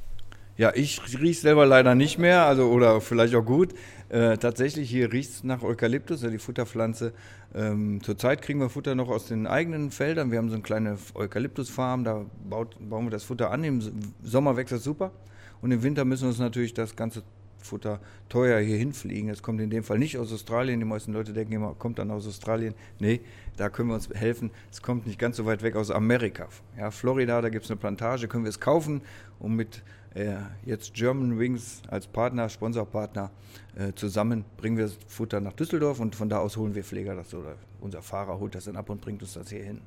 S6: Ja, ich rieche selber leider nicht mehr, also oder vielleicht auch gut. Äh, tatsächlich hier riecht es nach Eukalyptus, ja, die Futterpflanze. Ähm, zurzeit kriegen wir Futter noch aus den eigenen Feldern. Wir haben so eine kleine Eukalyptusfarm, da baut, bauen wir das Futter an. Im Sommer wächst das super und im Winter müssen wir uns natürlich das ganze Futter teuer hier hinfliegen. Es kommt in dem Fall nicht aus Australien. Die meisten Leute denken immer, kommt dann aus Australien. Nee, da können wir uns helfen. Es kommt nicht ganz so weit weg aus Amerika. Ja, Florida, da gibt es eine Plantage, können wir es kaufen und mit äh, jetzt German Wings als Partner, Sponsorpartner äh, zusammen bringen wir das Futter nach Düsseldorf und von da aus holen wir Pfleger das oder unser Fahrer holt das dann ab und bringt uns das hier hin.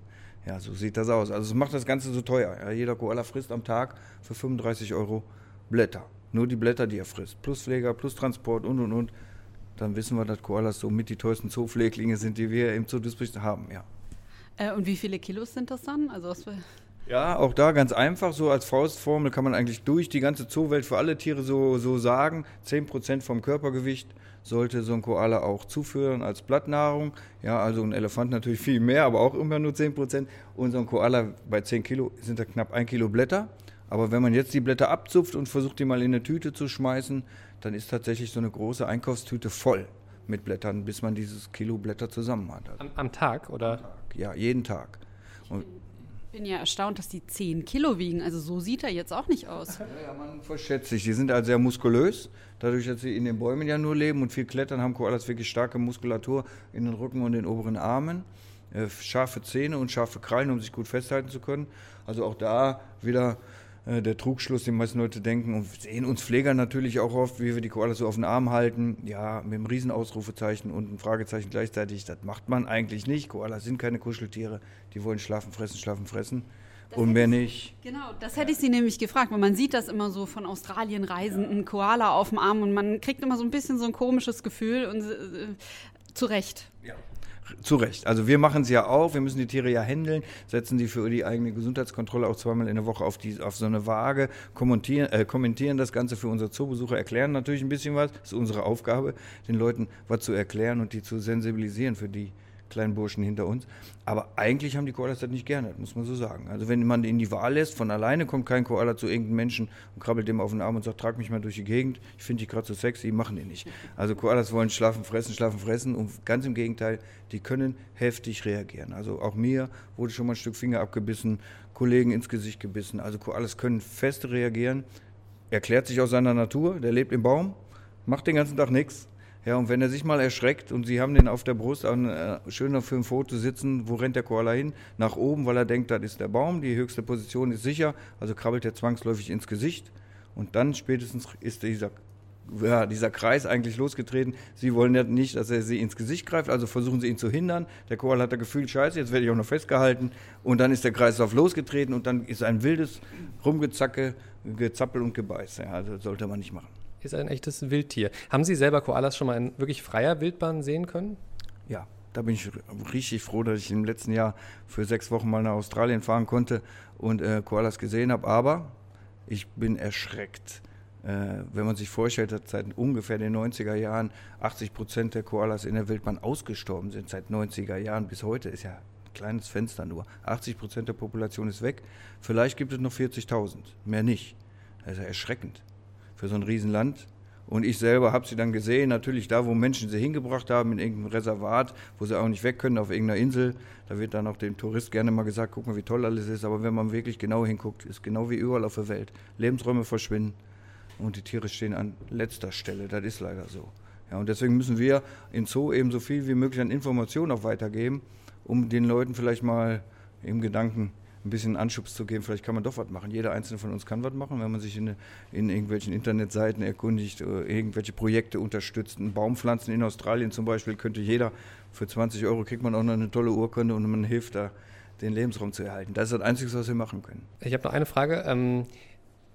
S6: Ja, so sieht das aus. Also es macht das Ganze so teuer. Ja, jeder Koala frisst am Tag für 35 Euro Blätter. Nur die Blätter, die er frisst. Plus Pfleger, plus Transport und und und. Dann wissen wir, dass Koalas so mit die teuersten Zoopfleglinge sind, die wir im Zoo Duisburg haben, ja.
S2: Äh, und wie viele Kilos sind das dann? Also was
S6: ja, auch da ganz einfach, so als Faustformel kann man eigentlich durch die ganze Zoowelt für alle Tiere so, so sagen. 10% vom Körpergewicht sollte so ein Koala auch zuführen als Blattnahrung. Ja, also ein Elefant natürlich viel mehr, aber auch immer nur 10%. Und so ein Koala bei 10 Kilo sind da knapp 1 Kilo Blätter. Aber wenn man jetzt die Blätter abzupft und versucht, die mal in eine Tüte zu schmeißen, dann ist tatsächlich so eine große Einkaufstüte voll mit Blättern, bis man dieses Kilo Blätter zusammen hat.
S1: Am, am Tag, oder? Am
S6: Tag, ja, jeden Tag.
S2: Und ich bin ja erstaunt, dass die 10 Kilo wiegen. Also so sieht er jetzt auch nicht aus.
S6: Ja, ja man verschätzt sich. Die sind halt sehr muskulös. Dadurch, dass sie in den Bäumen ja nur leben und viel klettern, haben Koalas wirklich starke Muskulatur in den Rücken und den oberen Armen. Äh, scharfe Zähne und scharfe Krallen, um sich gut festhalten zu können. Also auch da wieder äh, der Trugschluss, den meisten Leute denken und sehen uns Pfleger natürlich auch oft, wie wir die Koalas so auf den Arm halten. Ja, mit einem Riesenausrufezeichen und einem Fragezeichen gleichzeitig. Das macht man eigentlich nicht. Koalas sind keine Kuscheltiere. Die wollen schlafen, fressen, schlafen, fressen. Das und mehr nicht.
S2: Genau, das hätte ich Sie nämlich gefragt, weil man sieht das immer so von Australien reisenden Koala auf dem Arm und man kriegt immer so ein bisschen so ein komisches Gefühl und äh, zu Recht.
S6: Ja zu Recht. Also wir machen es ja auch, wir müssen die Tiere ja händeln, setzen die für die eigene Gesundheitskontrolle auch zweimal in der Woche auf, die, auf so eine Waage, kommentieren, äh, kommentieren das Ganze für unsere Zoobesucher, erklären natürlich ein bisschen was. Das ist unsere Aufgabe, den Leuten was zu erklären und die zu sensibilisieren für die kleinen Burschen hinter uns. Aber eigentlich haben die Koalas das nicht gerne, muss man so sagen. Also wenn man in die Wahl lässt, von alleine kommt kein Koala zu irgendeinem Menschen und krabbelt dem auf den Arm und sagt, trag mich mal durch die Gegend. Ich finde die gerade so sexy, machen die nicht. Also Koalas wollen schlafen, fressen, schlafen, fressen und ganz im Gegenteil, die können heftig reagieren. Also auch mir wurde schon mal ein Stück Finger abgebissen, Kollegen ins Gesicht gebissen. Also Koalas können fest reagieren. Erklärt sich aus seiner Natur, der lebt im Baum, macht den ganzen Tag nichts ja, und wenn er sich mal erschreckt und Sie haben den auf der Brust äh, schön für ein Foto sitzen, wo rennt der Koala hin? Nach oben, weil er denkt, das ist der Baum, die höchste Position ist sicher, also krabbelt er zwangsläufig ins Gesicht und dann spätestens ist dieser, ja, dieser Kreis eigentlich losgetreten. Sie wollen ja nicht, dass er sie ins Gesicht greift, also versuchen sie ihn zu hindern. Der Koala hat das Gefühl, scheiße, jetzt werde ich auch noch festgehalten und dann ist der Kreislauf losgetreten und dann ist ein wildes Rumgezacke, Gezappel und Gebeiß. Ja, also sollte man nicht machen.
S1: Ist ein echtes Wildtier. Haben Sie selber Koalas schon mal in wirklich freier Wildbahn sehen können?
S6: Ja, da bin ich richtig froh, dass ich im letzten Jahr für sechs Wochen mal nach Australien fahren konnte und äh, Koalas gesehen habe. Aber ich bin erschreckt. Äh, wenn man sich vorstellt, dass seit ungefähr den 90er Jahren 80 Prozent der Koalas in der Wildbahn ausgestorben sind, seit 90er Jahren bis heute, ist ja ein kleines Fenster nur. 80 Prozent der Population ist weg. Vielleicht gibt es noch 40.000, mehr nicht. Das ist ja erschreckend für so ein Riesenland. Und ich selber habe sie dann gesehen, natürlich da, wo Menschen sie hingebracht haben, in irgendeinem Reservat, wo sie auch nicht weg können, auf irgendeiner Insel. Da wird dann auch dem Tourist gerne mal gesagt, guck mal, wie toll alles ist. Aber wenn man wirklich genau hinguckt, ist genau wie überall auf der Welt. Lebensräume verschwinden und die Tiere stehen an letzter Stelle. Das ist leider so. Ja, und deswegen müssen wir in Zoo eben so viel wie möglich an Informationen auch weitergeben, um den Leuten vielleicht mal im Gedanken ein bisschen Anschubs zu geben, vielleicht kann man doch was machen. Jeder einzelne von uns kann was machen, wenn man sich in, in irgendwelchen Internetseiten erkundigt, irgendwelche Projekte unterstützt. Ein Baumpflanzen in Australien zum Beispiel könnte jeder, für 20 Euro kriegt man auch noch eine tolle Urkunde und man hilft da, den Lebensraum zu erhalten. Das ist das Einzige, was wir machen können.
S1: Ich habe noch eine Frage. Ähm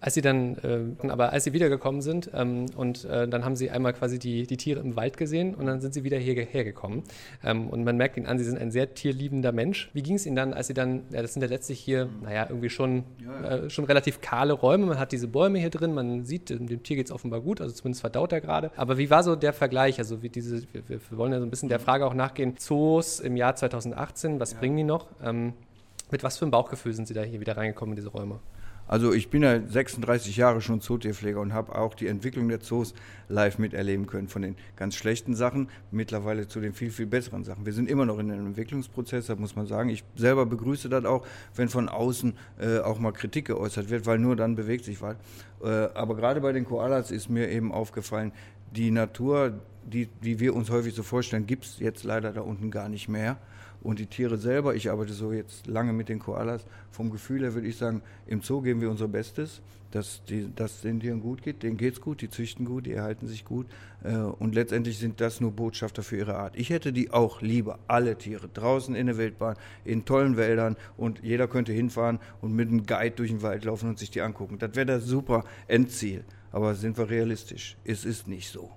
S1: als sie dann, äh, aber als sie wiedergekommen sind ähm, und äh, dann haben sie einmal quasi die, die Tiere im Wald gesehen und dann sind sie wieder hierher gekommen. Ähm, und man merkt ihnen an, sie sind ein sehr tierliebender Mensch. Wie ging es ihnen dann, als sie dann, ja, das sind ja letztlich hier, naja, irgendwie schon, äh, schon relativ kahle Räume. Man hat diese Bäume hier drin, man sieht, dem, dem Tier geht es offenbar gut, also zumindest verdaut er gerade. Aber wie war so der Vergleich? Also wie diese, wir, wir, wollen ja so ein bisschen der Frage auch nachgehen, Zoos im Jahr 2018, was ja. bringen die noch? Ähm, mit was für einem Bauchgefühl sind Sie da hier wieder reingekommen in diese Räume?
S6: Also ich bin ja 36 Jahre schon Zootierpfleger und habe auch die Entwicklung der Zoos live miterleben können. Von den ganz schlechten Sachen mittlerweile zu den viel, viel besseren Sachen. Wir sind immer noch in einem Entwicklungsprozess, da muss man sagen. Ich selber begrüße das auch, wenn von außen äh, auch mal Kritik geäußert wird, weil nur dann bewegt sich was. Äh, aber gerade bei den Koalas ist mir eben aufgefallen, die Natur, die, die wir uns häufig so vorstellen, gibt es jetzt leider da unten gar nicht mehr. Und die Tiere selber, ich arbeite so jetzt lange mit den Koalas, vom Gefühl her würde ich sagen, im Zoo geben wir unser Bestes, dass, die, dass den Tieren gut geht, denen geht es gut, die züchten gut, die erhalten sich gut. Äh, und letztendlich sind das nur Botschafter für ihre Art. Ich hätte die auch lieber, alle Tiere, draußen in der Wildbahn, in tollen Wäldern und jeder könnte hinfahren und mit einem Guide durch den Wald laufen und sich die angucken. Das wäre das super Endziel. Aber sind wir realistisch? Es ist nicht so.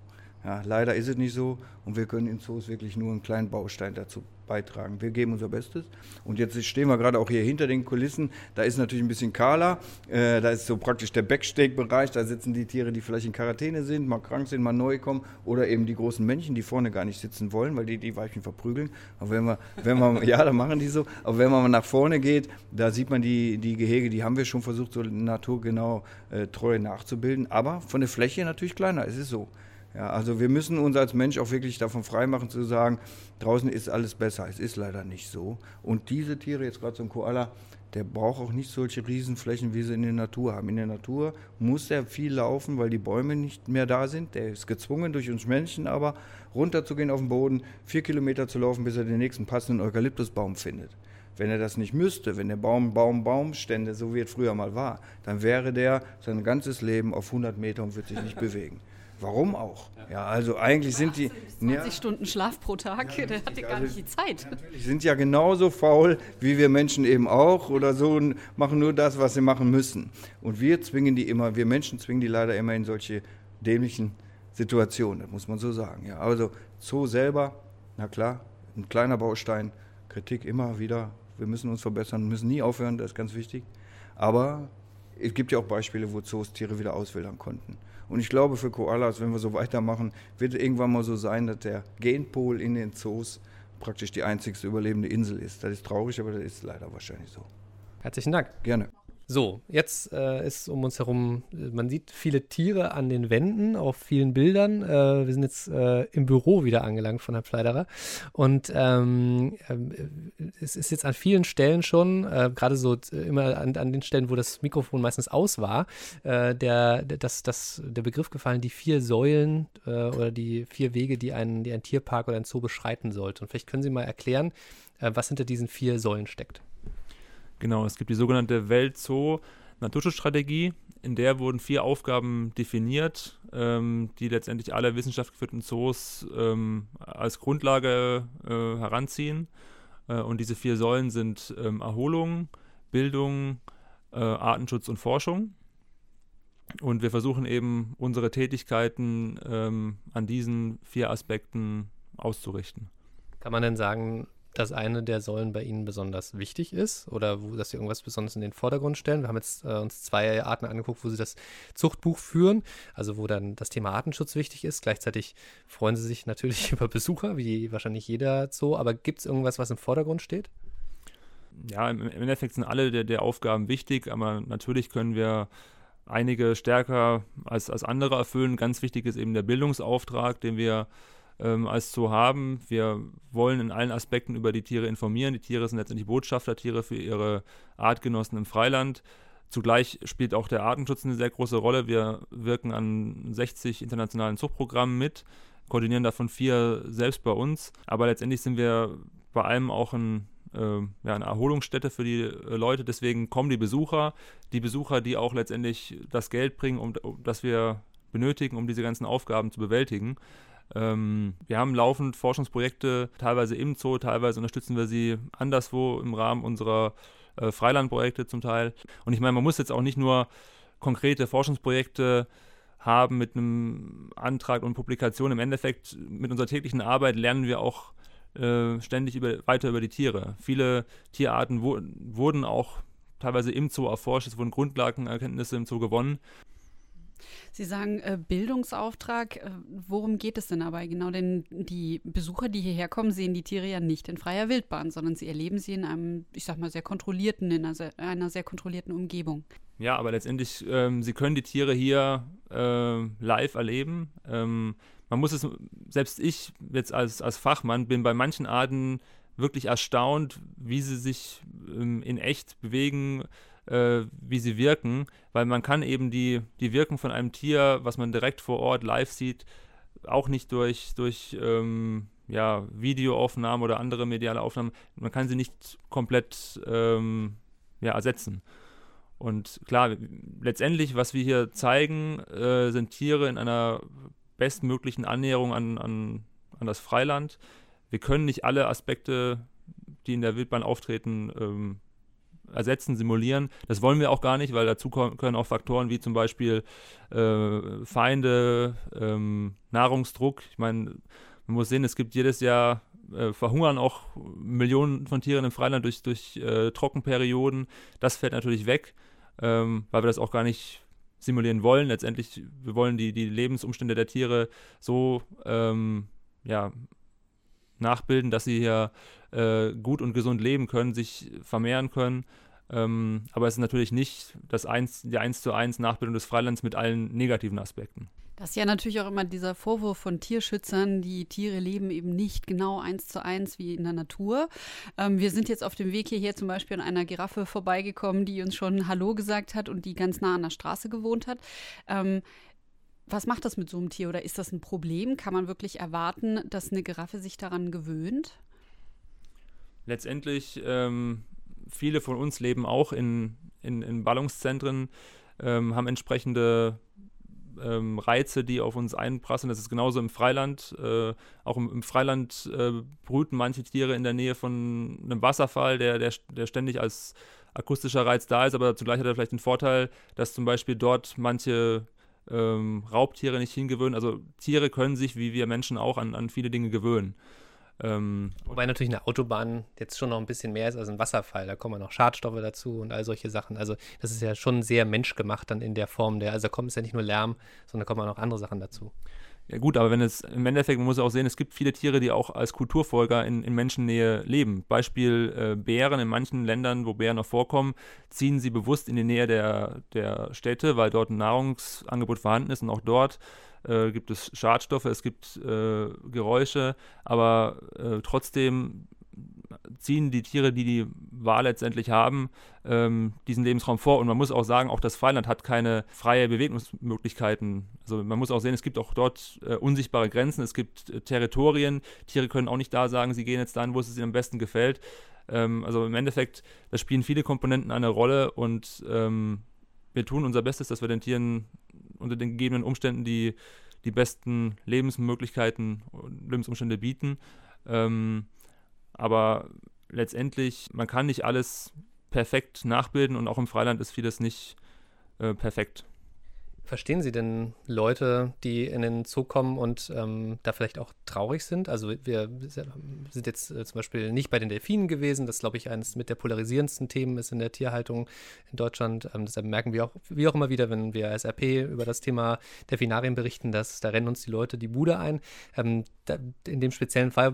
S6: Ja, leider ist es nicht so und wir können in Zoos wirklich nur einen kleinen Baustein dazu beitragen. Wir geben unser Bestes. Und jetzt stehen wir gerade auch hier hinter den Kulissen. Da ist natürlich ein bisschen kahler. Äh, da ist so praktisch der Backstake-Bereich. Da sitzen die Tiere, die vielleicht in Quarantäne sind, mal krank sind, mal neu kommen. Oder eben die großen Männchen, die vorne gar nicht sitzen wollen, weil die die Weibchen verprügeln. Aber wenn wir, wenn wir ja, da machen die so. Aber wenn man nach vorne geht, da sieht man die, die Gehege, die haben wir schon versucht, so naturgenau äh, treu nachzubilden. Aber von der Fläche natürlich kleiner. Es ist so. Ja, also wir müssen uns als Mensch auch wirklich davon freimachen zu sagen, draußen ist alles besser. Es ist leider nicht so. Und diese Tiere, jetzt gerade so ein Koala, der braucht auch nicht solche Riesenflächen, wie sie in der Natur haben. In der Natur muss er viel laufen, weil die Bäume nicht mehr da sind. Der ist gezwungen durch uns Menschen aber runterzugehen auf den Boden, vier Kilometer zu laufen, bis er den nächsten passenden Eukalyptusbaum findet. Wenn er das nicht müsste, wenn der Baum, Baum, Baum stände, so wie es früher mal war, dann wäre der sein ganzes Leben auf 100 Meter und würde sich nicht bewegen. Warum auch? Ja, also eigentlich sind die.
S2: 20 ja, Stunden Schlaf pro Tag, ja, der hatte gar also, nicht die Zeit.
S6: Natürlich sind ja genauso faul wie wir Menschen eben auch oder so und machen nur das, was sie machen müssen. Und wir zwingen die immer, wir Menschen zwingen die leider immer in solche dämlichen Situationen, das muss man so sagen. Ja, also Zoo selber, na klar, ein kleiner Baustein, Kritik immer wieder, wir müssen uns verbessern, müssen nie aufhören, das ist ganz wichtig. Aber es gibt ja auch Beispiele, wo Zoos Tiere wieder auswildern konnten. Und ich glaube, für Koalas, wenn wir so weitermachen, wird es irgendwann mal so sein, dass der Genpol in den Zoos praktisch die einzigste überlebende Insel ist. Das ist traurig, aber das ist leider wahrscheinlich so.
S1: Herzlichen Dank.
S6: Gerne.
S1: So, jetzt äh, ist um uns herum, man sieht viele Tiere an den Wänden, auf vielen Bildern. Äh, wir sind jetzt äh, im Büro wieder angelangt von Herrn Pfleiderer. Und ähm, äh, es ist jetzt an vielen Stellen schon, äh, gerade so äh, immer an, an, den Stellen, wo das Mikrofon meistens aus war, der, der, das, das, der Begriff gefallen, die vier Säulen oder die vier Wege, die ein, die ein Tierpark oder ein Zoo beschreiten sollte. Und vielleicht können Sie mal erklären, was hinter diesen vier Säulen steckt.
S4: Genau, es gibt die sogenannte Welt-Zoo-Naturschutzstrategie. In der wurden vier Aufgaben definiert, ähm, die letztendlich alle wissenschaftlich Zoos ähm, als Grundlage äh, heranziehen. Äh, und diese vier Säulen sind ähm, Erholung, Bildung, äh, Artenschutz und Forschung. Und wir versuchen eben unsere Tätigkeiten ähm, an diesen vier Aspekten auszurichten.
S1: Kann man denn sagen, dass eine der Säulen bei Ihnen besonders wichtig ist oder wo, dass Sie irgendwas besonders in den Vordergrund stellen? Wir haben jetzt äh, uns zwei Arten angeguckt, wo Sie das Zuchtbuch führen, also wo dann das Thema Artenschutz wichtig ist. Gleichzeitig freuen Sie sich natürlich über Besucher, wie wahrscheinlich jeder Zoo, aber gibt es irgendwas, was im Vordergrund steht?
S4: Ja, im, Endeffekt sind alle der, der Aufgaben wichtig, aber natürlich können wir einige stärker als, als andere erfüllen. Ganz wichtig ist eben der Bildungsauftrag, den wir ähm, als Zoo haben. Wir wollen in allen Aspekten über die Tiere informieren. Die Tiere sind letztendlich Botschaftertiere für ihre Artgenossen im Freiland. Zugleich spielt auch der Artenschutz eine sehr große Rolle. Wir wirken an 60 internationalen Zuchtprogrammen mit, koordinieren davon vier selbst bei uns. Aber letztendlich sind wir bei allem auch ein äh, ja, eine Erholungsstätte für die äh, Leute. Deswegen kommen die Besucher, die Besucher, die auch letztendlich das Geld bringen, um, um das wir benötigen, um diese ganzen Aufgaben zu bewältigen. Ähm, wir haben laufend Forschungsprojekte, teilweise im Zoo, teilweise unterstützen wir sie anderswo im Rahmen unserer äh, Freilandprojekte zum Teil. Und ich meine, man muss jetzt auch nicht nur konkrete Forschungsprojekte haben mit einem Antrag und Publikation. Im Endeffekt mit unserer täglichen Arbeit lernen wir auch äh, ständig über, weiter über die Tiere. Viele Tierarten wo, wurden auch teilweise im Zoo erforscht, es wurden Grundlagenerkenntnisse im Zoo gewonnen.
S2: Sie sagen äh, Bildungsauftrag. Äh, worum geht es denn aber genau? Denn die Besucher, die hierher kommen, sehen die Tiere ja nicht in freier Wildbahn, sondern sie erleben sie in einem, ich sag mal, sehr kontrollierten, in einer sehr, einer sehr kontrollierten Umgebung.
S4: Ja, aber letztendlich, ähm, sie können die Tiere hier äh, live erleben. Ähm, man muss es, selbst ich jetzt als, als Fachmann bin bei manchen Arten wirklich erstaunt, wie sie sich ähm, in echt bewegen, äh, wie sie wirken, weil man kann eben die, die Wirken von einem Tier, was man direkt vor Ort live sieht, auch nicht durch, durch ähm, ja, Videoaufnahmen oder andere mediale Aufnahmen, man kann sie nicht komplett ähm, ja, ersetzen. Und klar, letztendlich, was wir hier zeigen, äh, sind Tiere in einer bestmöglichen Annäherung an, an, an das Freiland. Wir können nicht alle Aspekte, die in der Wildbahn auftreten, ähm, ersetzen, simulieren. Das wollen wir auch gar nicht, weil dazu können auch Faktoren wie zum Beispiel äh, Feinde, ähm, Nahrungsdruck. Ich meine, man muss sehen, es gibt jedes Jahr äh, verhungern auch Millionen von Tieren im Freiland durch, durch äh, Trockenperioden. Das fällt natürlich weg, ähm, weil wir das auch gar nicht simulieren wollen. Letztendlich, wir wollen die, die Lebensumstände der Tiere so ähm, ja, nachbilden, dass sie hier äh, gut und gesund leben können, sich vermehren können. Ähm, aber es ist natürlich nicht das eins, die 1 zu 1 Nachbildung des Freilands mit allen negativen Aspekten.
S2: Das ist ja natürlich auch immer dieser Vorwurf von Tierschützern, die Tiere leben eben nicht genau eins zu eins wie in der Natur. Ähm, wir sind jetzt auf dem Weg hierher zum Beispiel an einer Giraffe vorbeigekommen, die uns schon Hallo gesagt hat und die ganz nah an der Straße gewohnt hat. Ähm, was macht das mit so einem Tier oder ist das ein Problem? Kann man wirklich erwarten, dass eine Giraffe sich daran gewöhnt?
S4: Letztendlich, ähm, viele von uns leben auch in, in, in Ballungszentren, ähm, haben entsprechende ähm, Reize, die auf uns einprasseln. Das ist genauso im Freiland. Äh, auch im, im Freiland äh, brüten manche Tiere in der Nähe von einem Wasserfall, der, der, der ständig als akustischer Reiz da ist, aber zugleich hat er vielleicht den Vorteil, dass zum Beispiel dort manche ähm, Raubtiere nicht hingewöhnen. Also Tiere können sich, wie wir Menschen auch, an, an viele Dinge gewöhnen.
S1: Ähm, Wobei natürlich eine Autobahn jetzt schon noch ein bisschen mehr ist als ein Wasserfall. Da kommen noch Schadstoffe dazu und all solche Sachen. Also das ist ja schon sehr menschgemacht dann in der Form der, also da kommt es ja nicht nur Lärm, sondern da kommen auch noch andere Sachen dazu.
S4: Ja gut, aber wenn es im Endeffekt, man muss auch sehen, es gibt viele Tiere, die auch als Kulturfolger in, in Menschennähe leben. Beispiel äh, Bären in manchen Ländern, wo Bären noch vorkommen, ziehen sie bewusst in die Nähe der, der Städte, weil dort ein Nahrungsangebot vorhanden ist und auch dort äh, gibt es Schadstoffe, es gibt äh, Geräusche, aber äh, trotzdem ziehen die Tiere, die die Wahl letztendlich haben, ähm, diesen Lebensraum vor. Und man muss auch sagen, auch das Freiland hat keine freie Bewegungsmöglichkeiten. Also man muss auch sehen, es gibt auch dort äh, unsichtbare Grenzen, es gibt äh, Territorien. Tiere können auch nicht da sagen, sie gehen jetzt dahin, wo es ihnen am besten gefällt. Ähm, also im Endeffekt, da spielen viele Komponenten eine Rolle und ähm, wir tun unser Bestes, dass wir den Tieren unter den gegebenen Umständen die, die besten Lebensmöglichkeiten und Lebensumstände bieten. Ähm, aber letztendlich, man kann nicht alles perfekt nachbilden und auch im Freiland ist vieles nicht äh, perfekt.
S1: Verstehen Sie denn Leute, die in den Zoo kommen und ähm, da vielleicht auch traurig sind? Also wir sind jetzt äh, zum Beispiel nicht bei den Delfinen gewesen, das glaube ich eines mit der polarisierendsten Themen ist in der Tierhaltung in Deutschland. Ähm, deshalb merken wir auch, wie auch immer wieder, wenn wir als RP über das Thema Delfinarien berichten, dass da rennen uns die Leute die Bude ein. Ähm, da, in dem speziellen Fall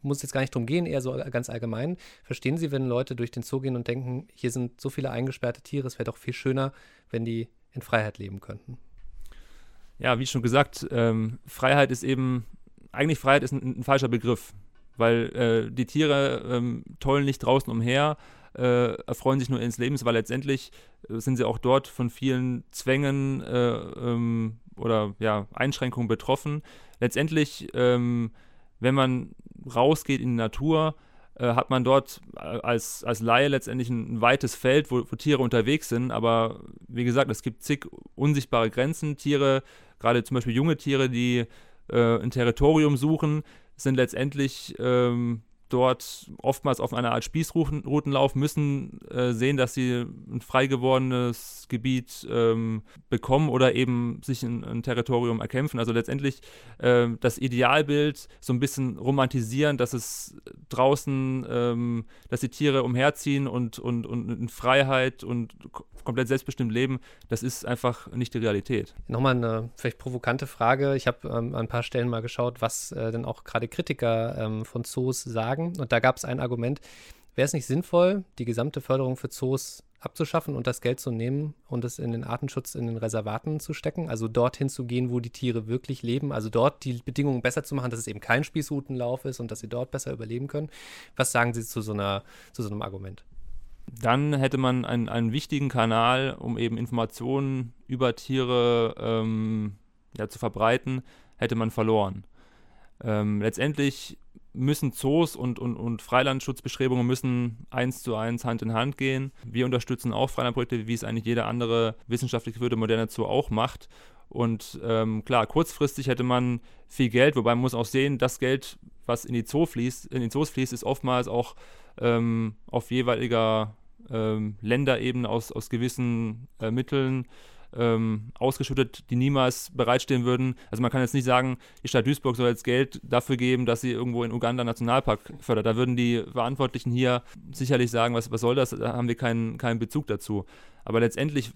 S1: muss es jetzt gar nicht drum gehen, eher so ganz allgemein. Verstehen Sie, wenn Leute durch den Zoo gehen und denken, hier sind so viele eingesperrte Tiere, es wäre doch viel schöner, wenn die in Freiheit leben könnten.
S4: Ja, wie schon gesagt, ähm, Freiheit ist eben, eigentlich Freiheit ist ein, ein falscher Begriff, weil äh, die Tiere ähm, tollen nicht draußen umher, äh, erfreuen sich nur ins Lebens, weil letztendlich äh, sind sie auch dort von vielen Zwängen äh, ähm, oder ja, Einschränkungen betroffen. Letztendlich, ähm, wenn man rausgeht in die Natur, äh, hat man dort äh, als, als Laie letztendlich ein, ein weites Feld, wo, wo, Tiere unterwegs sind. Aber wie gesagt, es gibt zig unsichtbare Grenzen. Tiere, gerade zum Beispiel junge Tiere, die äh, ein Territorium suchen, sind letztendlich ähm, dort oftmals auf einer Art Spießrutenlauf, müssen äh, sehen, dass sie ein frei gewordenes Gebiet ähm, bekommen oder eben sich ein, ein Territorium erkämpfen. Also letztendlich äh, das Idealbild so ein bisschen romantisieren, dass es draußen, ähm, dass die Tiere umherziehen und, und, und in Freiheit und komplett selbstbestimmt leben, das ist einfach nicht die Realität.
S1: Nochmal eine vielleicht provokante Frage. Ich habe ähm, an ein paar Stellen mal geschaut, was äh, denn auch gerade Kritiker ähm, von Zoos sagen. Und da gab es ein Argument, wäre es nicht sinnvoll, die gesamte Förderung für Zoos abzuschaffen und das Geld zu nehmen und es in den Artenschutz in den Reservaten zu stecken, also dorthin zu gehen, wo die Tiere wirklich leben, also dort die Bedingungen besser zu machen, dass es eben kein Spießrutenlauf ist und dass sie dort besser überleben können. Was sagen Sie zu so, einer, zu so einem Argument?
S4: dann hätte man einen, einen wichtigen Kanal, um eben Informationen über Tiere ähm, ja, zu verbreiten, hätte man verloren. Ähm, letztendlich müssen Zoos und, und, und Freilandschutzbestrebungen müssen eins zu eins Hand in Hand gehen. Wir unterstützen auch Freilandprojekte, wie es eigentlich jeder andere wissenschaftlich geführte moderne Zoo auch macht. Und ähm, klar, kurzfristig hätte man viel Geld, wobei man muss auch sehen, das Geld, was in die Zoo fließt, in den Zoos fließt, ist oftmals auch ähm, auf jeweiliger ähm, Länderebene aus, aus gewissen äh, Mitteln ähm, ausgeschüttet, die niemals bereitstehen würden. Also man kann jetzt nicht sagen, die Stadt Duisburg soll jetzt Geld dafür geben, dass sie irgendwo in Uganda Nationalpark fördert. Da würden die Verantwortlichen hier sicherlich sagen, was, was soll das? Da haben wir keinen, keinen Bezug dazu. Aber letztendlich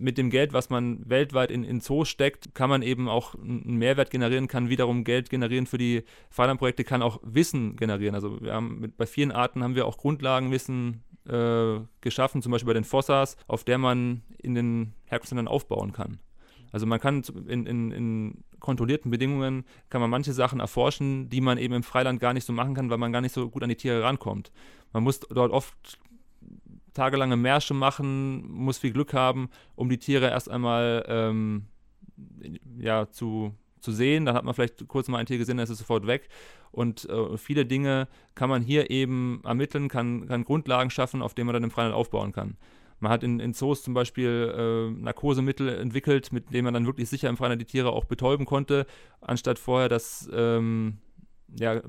S4: mit dem Geld, was man weltweit in, in Zoos steckt, kann man eben auch einen Mehrwert generieren, kann wiederum Geld generieren für die Förderprojekte, kann auch Wissen generieren. Also wir haben mit, bei vielen Arten haben wir auch Grundlagenwissen äh, geschaffen, zum Beispiel bei den Fossas, auf der man in den Herkunftsländern aufbauen kann. Also man kann in, in, in, kontrollierten Bedingungen kann man manche Sachen erforschen, die man eben im Freiland gar nicht so machen kann, weil man gar nicht so gut an die Tiere rankommt. Man muss dort oft tagelange Märsche machen, muss viel Glück haben, um die Tiere erst einmal ähm, ja, zu, zu sehen. Dann hat man vielleicht kurz mal ein Tier gesehen, dann ist es sofort weg. Und äh, viele Dinge kann man hier eben ermitteln, kann, kann Grundlagen schaffen, auf denen man dann im Freiland aufbauen kann. Man hat in, in Zoos zum Beispiel äh, Narkosemittel entwickelt, mit denen man dann wirklich sicher im Freiland die Tiere auch betäuben konnte, anstatt vorher das ähm, ja,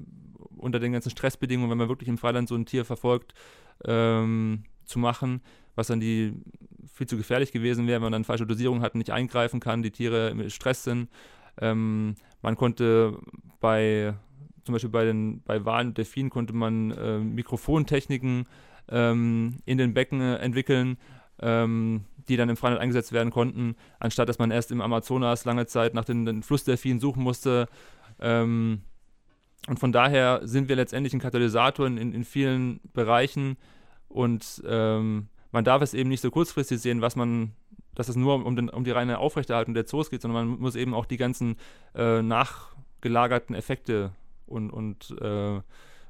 S4: unter den ganzen Stressbedingungen, wenn man wirklich im Freiland so ein Tier verfolgt, ähm, zu machen, was dann die viel zu gefährlich gewesen wäre, wenn man dann falsche Dosierung hat, nicht eingreifen kann, die Tiere im Stress sind. Ähm, man konnte bei zum Beispiel bei den bei Walen und Delfinen konnte man äh, Mikrofontechniken ähm, in den Becken äh, entwickeln, ähm, die dann im Freiland eingesetzt werden konnten, anstatt dass man erst im Amazonas lange Zeit nach den, den Flussdelfinen suchen musste. Ähm, und von daher sind wir letztendlich ein Katalysator in, in, in vielen Bereichen und ähm, man darf es eben nicht so kurzfristig sehen, was man dass es nur um, den, um die reine Aufrechterhaltung der Zoos geht, sondern man muss eben auch die ganzen äh, nachgelagerten Effekte und, und, äh, und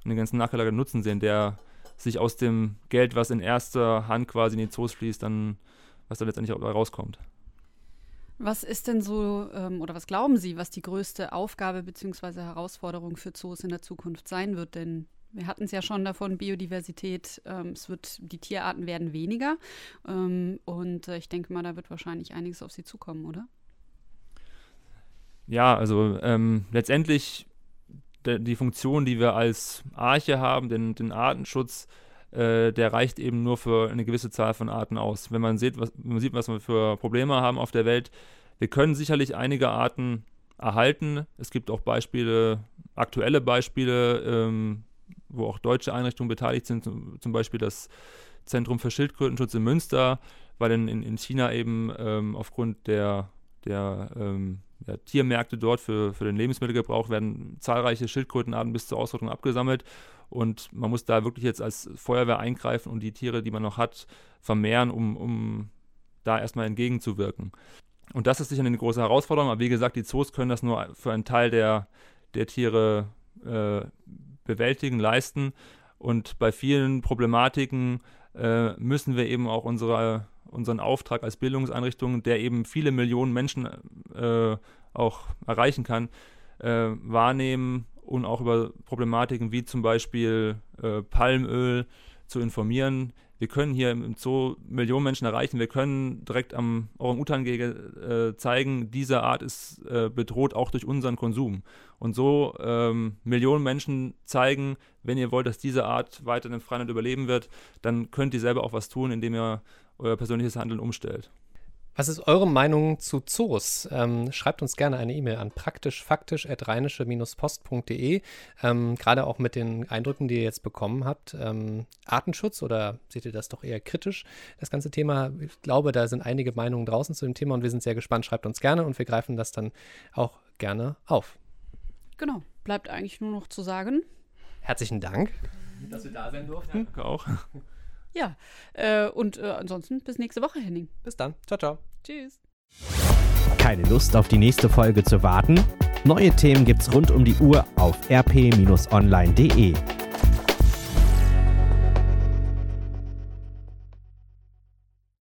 S4: den ganzen nachgelagerten Nutzen sehen, der sich aus dem Geld, was in erster Hand quasi in die Zoos fließt, dann, was da letztendlich auch rauskommt.
S2: Was ist denn so, ähm, oder was glauben Sie, was die größte Aufgabe bzw. Herausforderung für Zoos in der Zukunft sein wird? Denn wir hatten es ja schon davon, Biodiversität, ähm, es wird, die Tierarten werden weniger. Ähm, und äh, ich denke mal, da wird wahrscheinlich einiges auf sie zukommen, oder?
S4: Ja, also ähm, letztendlich de, die Funktion, die wir als Arche haben, den, den Artenschutz, äh, der reicht eben nur für eine gewisse Zahl von Arten aus. Wenn man sieht, was, man sieht, was wir für Probleme haben auf der Welt, Wir können sicherlich einige Arten erhalten. Es gibt auch Beispiele, aktuelle Beispiele, ähm, wo auch deutsche Einrichtungen beteiligt sind, zum Beispiel das Zentrum für Schildkrötenschutz in Münster, weil in, in China eben ähm, aufgrund der, der ähm, ja, Tiermärkte dort für, für den Lebensmittelgebrauch werden zahlreiche Schildkrötenarten bis zur Ausrottung abgesammelt. Und man muss da wirklich jetzt als Feuerwehr eingreifen und die Tiere, die man noch hat, vermehren, um, um da erstmal entgegenzuwirken. Und das ist sicher eine große Herausforderung, aber wie gesagt, die Zoos können das nur für einen Teil der, der Tiere äh, bewältigen, leisten. Und bei vielen Problematiken äh, müssen wir eben auch unsere, unseren Auftrag als Bildungseinrichtung, der eben viele Millionen Menschen äh, auch erreichen kann, äh, wahrnehmen und auch über Problematiken wie zum Beispiel äh, Palmöl zu informieren. Wir können hier im Zoo Millionen Menschen erreichen. Wir können direkt am Orang-Utan-Gehege äh, zeigen, diese Art ist äh, bedroht auch durch unseren Konsum. Und so ähm, Millionen Menschen zeigen, wenn ihr wollt, dass diese Art weiter im Freien überleben wird, dann könnt ihr selber auch was tun, indem ihr euer persönliches Handeln umstellt.
S1: Was ist eure Meinung zu Zoos? Ähm, schreibt uns gerne eine E-Mail an praktischfaktisch.rheinische-post.de. Ähm, Gerade auch mit den Eindrücken, die ihr jetzt bekommen habt. Ähm, Artenschutz oder seht ihr das doch eher kritisch, das ganze Thema? Ich glaube, da sind einige Meinungen draußen zu dem Thema und wir sind sehr gespannt. Schreibt uns gerne und wir greifen das dann auch gerne auf.
S2: Genau, bleibt eigentlich nur noch zu sagen.
S1: Herzlichen Dank, dass wir da sein durften.
S4: Danke auch.
S2: Ja, äh, und äh, ansonsten bis nächste Woche, Henning.
S1: Bis dann. Ciao, ciao.
S2: Tschüss.
S3: Keine Lust auf die nächste Folge zu warten? Neue Themen gibt's rund um die Uhr auf rp-online.de.